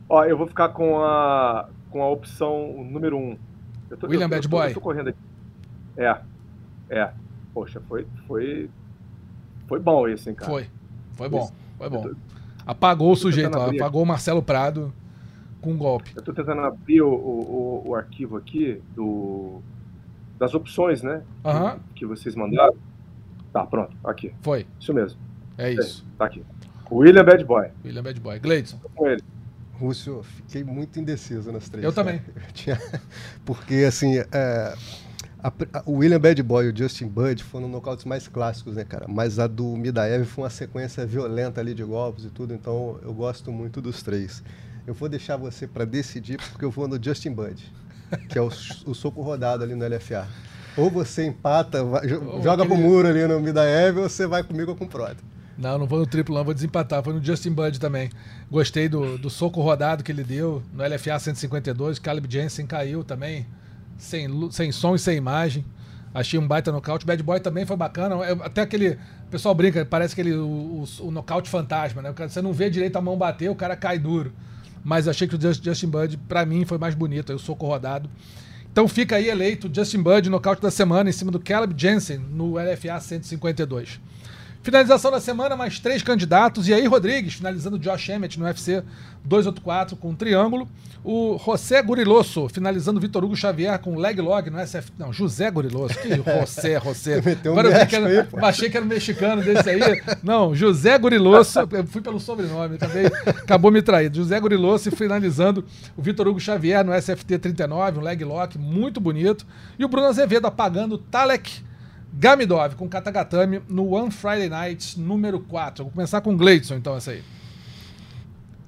Ó, eu vou ficar com a, com a opção número 1. Um. Tô, William eu, Bad eu tô, Boy. Eu tô correndo aqui. É. É. Poxa, foi, foi, foi bom esse, hein, cara? Foi. Foi bom. Foi bom. Apagou o sujeito, ó, apagou o Marcelo Prado com um golpe. Eu tô tentando abrir o, o, o arquivo aqui do, das opções, né? Uhum. Que, que, vocês mandaram. Tá, pronto. Aqui. Foi. Isso mesmo. É isso. É, tá aqui. William Bad Boy. William Bad Boy. Gleidson. Com ele. Rússio, fiquei muito indeciso nas três. Eu também. Eu tinha... Porque, assim, é... a, o William Bad Boy e o Justin Bud foram nocautes mais clássicos, né, cara? Mas a do Midaev foi uma sequência violenta ali de golpes e tudo, então eu gosto muito dos três. Eu vou deixar você para decidir, porque eu vou no Justin Bud, que é o, o soco rodado ali no LFA. Ou você empata, vai, joga pro muro ali no Midaev, ou você vai comigo ou com o Prota. Não, não vou no triplo, não, vou desempatar. Foi no Justin Bud também. Gostei do, do soco rodado que ele deu no LFA 152. Caleb Jensen caiu também, sem, sem som e sem imagem. Achei um baita nocaute. Bad Boy também foi bacana. Até aquele. O pessoal brinca, parece aquele o, o, o nocaute fantasma, né? Você não vê direito a mão bater, o cara cai duro. Mas achei que o Justin Bud, para mim, foi mais bonito. Aí, o soco rodado. Então fica aí eleito Justin Bud, nocaute da semana, em cima do Caleb Jensen no LFA 152. Finalização da semana, mais três candidatos. E aí, Rodrigues, finalizando Josh Emmett no UFC 284 com um triângulo. O José Guriloso, finalizando Vitor Hugo Xavier com leg log no SF. Não, José Guriloso. Que José, José. Agora eu que era, achei que era um mexicano desse aí. Não, José Guriloso. Eu fui pelo sobrenome, acabei, acabou me traindo. José Guriloso finalizando o Vitor Hugo Xavier no SFT 39, um leg lock muito bonito. E o Bruno Azevedo apagando Talek Gamidov com Katagatame no One Friday Night número 4. Vou começar com Gleidson, então, essa aí.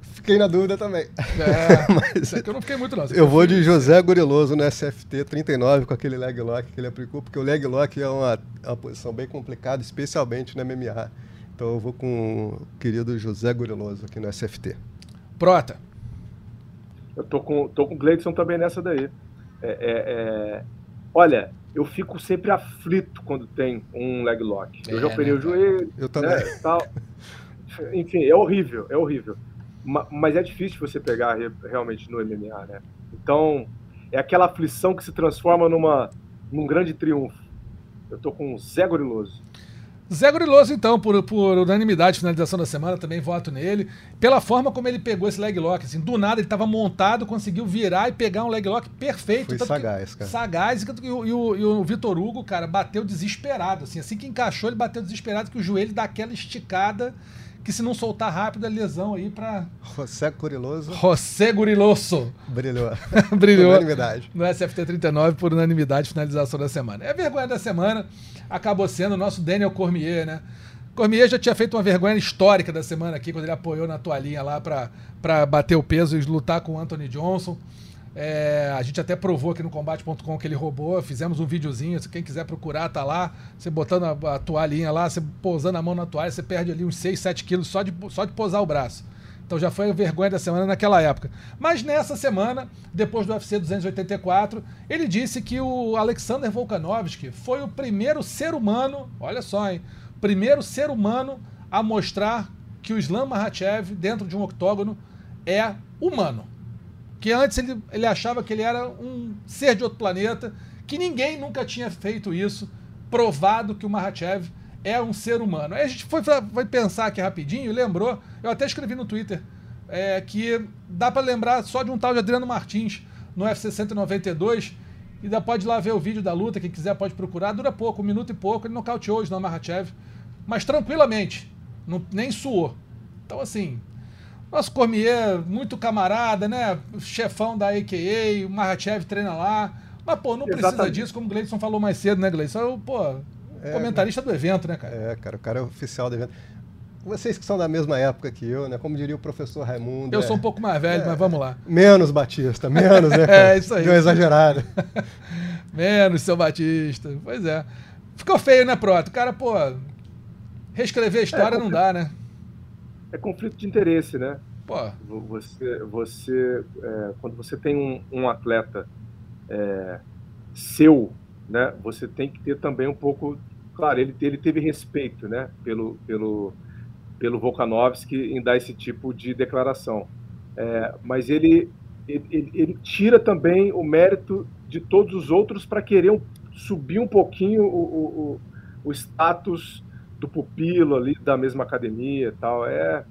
fiquei na dúvida também. É, mas é que eu não fiquei muito não. Eu vou de José Goriloso no SFT 39 com aquele leg lock que ele aplicou, porque o leg lock é uma, é uma posição bem complicada, especialmente no MMA. Então eu vou com o querido José Goriloso aqui no SFT. Prota. Eu tô com, tô com o Gleidson também nessa daí. É, é, é... Olha, eu fico sempre aflito quando tem um leg lock. Eu já é, operei né, o joelho. Eu também. Né, tal. Enfim, é horrível, é horrível. Mas é difícil você pegar realmente no MMA, né? Então, é aquela aflição que se transforma numa, num grande triunfo. Eu tô com o Zé Goriloso. Zé Goriloso, então, por, por unanimidade, finalização da semana, também voto nele. Pela forma como ele pegou esse leg lock, assim, do nada ele estava montado, conseguiu virar e pegar um leg lock perfeito. Foi sagaz, cara. Sagaz, e, o, e o, e o Vitor Hugo, cara, bateu desesperado, assim, assim que encaixou, ele bateu desesperado, que o joelho dá aquela esticada que se não soltar rápido é lesão aí para José Guriloso. José Guriloso. Brilhou. Brilhou. unanimidade. No SFT 39 por unanimidade, finalização da semana. É a vergonha da semana acabou sendo o nosso Daniel Cormier, né? Cormier já tinha feito uma vergonha histórica da semana aqui, quando ele apoiou na toalhinha lá para bater o peso e lutar com o Anthony Johnson. É, a gente até provou aqui no combate.com que ele roubou, fizemos um videozinho, se quem quiser procurar, tá lá. Você botando a, a toalhinha lá, você pousando a mão na toalha, você perde ali uns 6, 7 quilos só de, só de posar o braço. Então já foi a vergonha da semana naquela época. Mas nessa semana, depois do UFC 284, ele disse que o Alexander Volkanovski foi o primeiro ser humano, olha só, hein? Primeiro ser humano a mostrar que o Islam Makhachev, dentro de um octógono, é humano. Que antes ele, ele achava que ele era um ser de outro planeta, que ninguém nunca tinha feito isso, provado que o Mahachev é um ser humano. Aí a gente foi, foi pensar aqui rapidinho e lembrou, eu até escrevi no Twitter, é, que dá para lembrar só de um tal de Adriano Martins no UFC 192, e ainda pode ir lá ver o vídeo da luta, quem quiser pode procurar, dura pouco, um minuto e pouco, ele nocauteou hoje no Mahachev, mas tranquilamente, não, nem suou. Então assim, nosso Cormier, muito camarada, né? Chefão da AKA, o Mahachev treina lá. Mas, pô, não precisa Exatamente. disso, como o Gleison falou mais cedo, né, Gleison? Eu, pô, é, comentarista do evento, né, cara? É, cara, o cara é oficial do evento. Vocês que são da mesma época que eu, né? Como diria o professor Raimundo. Eu é, sou um pouco mais velho, é, mas vamos lá. Menos Batista, menos, né? Cara? é, isso aí. Deu exagerado. menos, seu Batista. Pois é. Ficou feio, né, Proto? O cara, pô, reescrever a história é, não dá, né? É conflito de interesse, né? Pô. Você, você é, quando você tem um, um atleta é, seu, né? Você tem que ter também um pouco, claro, ele, ele teve respeito, né? Pelo, pelo, pelo Volkanovski em dar esse tipo de declaração, é, mas ele, ele, ele tira também o mérito de todos os outros para querer um, subir um pouquinho o, o, o status do pupilo ali da mesma academia e tal. É,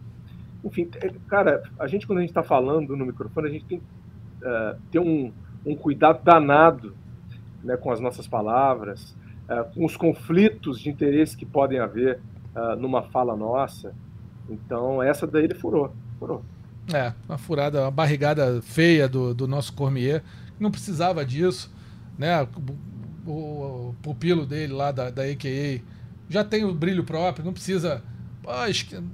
enfim, é, cara, a gente quando a gente está falando no microfone, a gente tem uh, ter um, um cuidado danado né, com as nossas palavras, uh, com os conflitos de interesse que podem haver uh, numa fala nossa. Então, essa daí ele furou, furou. É, uma furada, uma barrigada feia do, do nosso Cormier, não precisava disso, né? O, o, pupilo dele lá da, da AKA já tem o brilho próprio, não precisa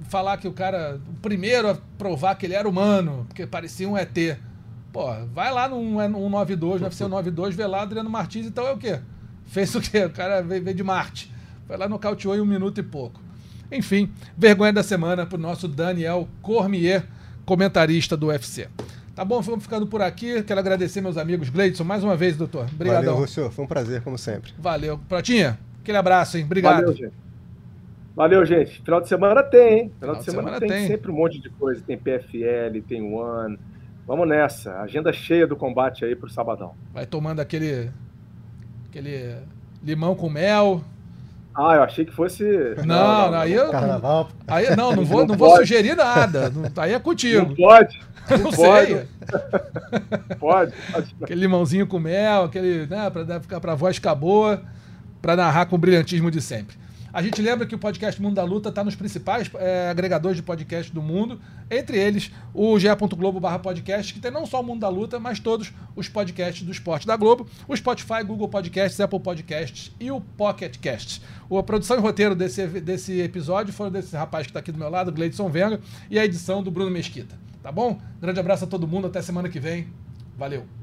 falar que o cara, o primeiro a provar que ele era humano, porque parecia um ET. Pô, vai lá no 192, no UFC 192, vê lá Adriano Martins, então é o quê? Fez o quê? O cara veio, de Marte. Foi lá, nocauteou em um minuto e pouco. Enfim, vergonha da semana pro nosso Daniel Cormier, comentarista do UFC. Tá bom, vamos ficando por aqui. Quero agradecer meus amigos Gleidson mais uma vez, doutor. Obrigado. Valeu, Rússio. Foi um prazer, como sempre. Valeu. Pratinha, Aquele abraço, hein? Obrigado. Valeu, gente. Valeu, gente. Final de semana tem, hein? Final, Final de, semana, semana tem, tem, sempre um monte de coisa. Tem PFL, tem One. Vamos nessa. Agenda cheia do combate aí pro sabadão. Vai tomando aquele. aquele limão com mel. Ah, eu achei que fosse. Não, não, não aí eu. Carnaval. Aí, não, não vou, não, não vou sugerir nada. Aí é contigo. Não pode. Não, não sei. pode. Aquele limãozinho com mel, aquele. né, pra ficar pra voz ficar boa para narrar com o brilhantismo de sempre. A gente lembra que o podcast Mundo da Luta está nos principais é, agregadores de podcast do mundo, entre eles o ge.globo podcast, que tem não só o Mundo da Luta, mas todos os podcasts do esporte da Globo, o Spotify, Google Podcasts, Apple Podcasts e o Pocket Casts. A produção e roteiro desse, desse episódio foram desse rapaz que está aqui do meu lado, Gleidson Venga, e a edição do Bruno Mesquita. Tá bom? Grande abraço a todo mundo, até semana que vem. Valeu.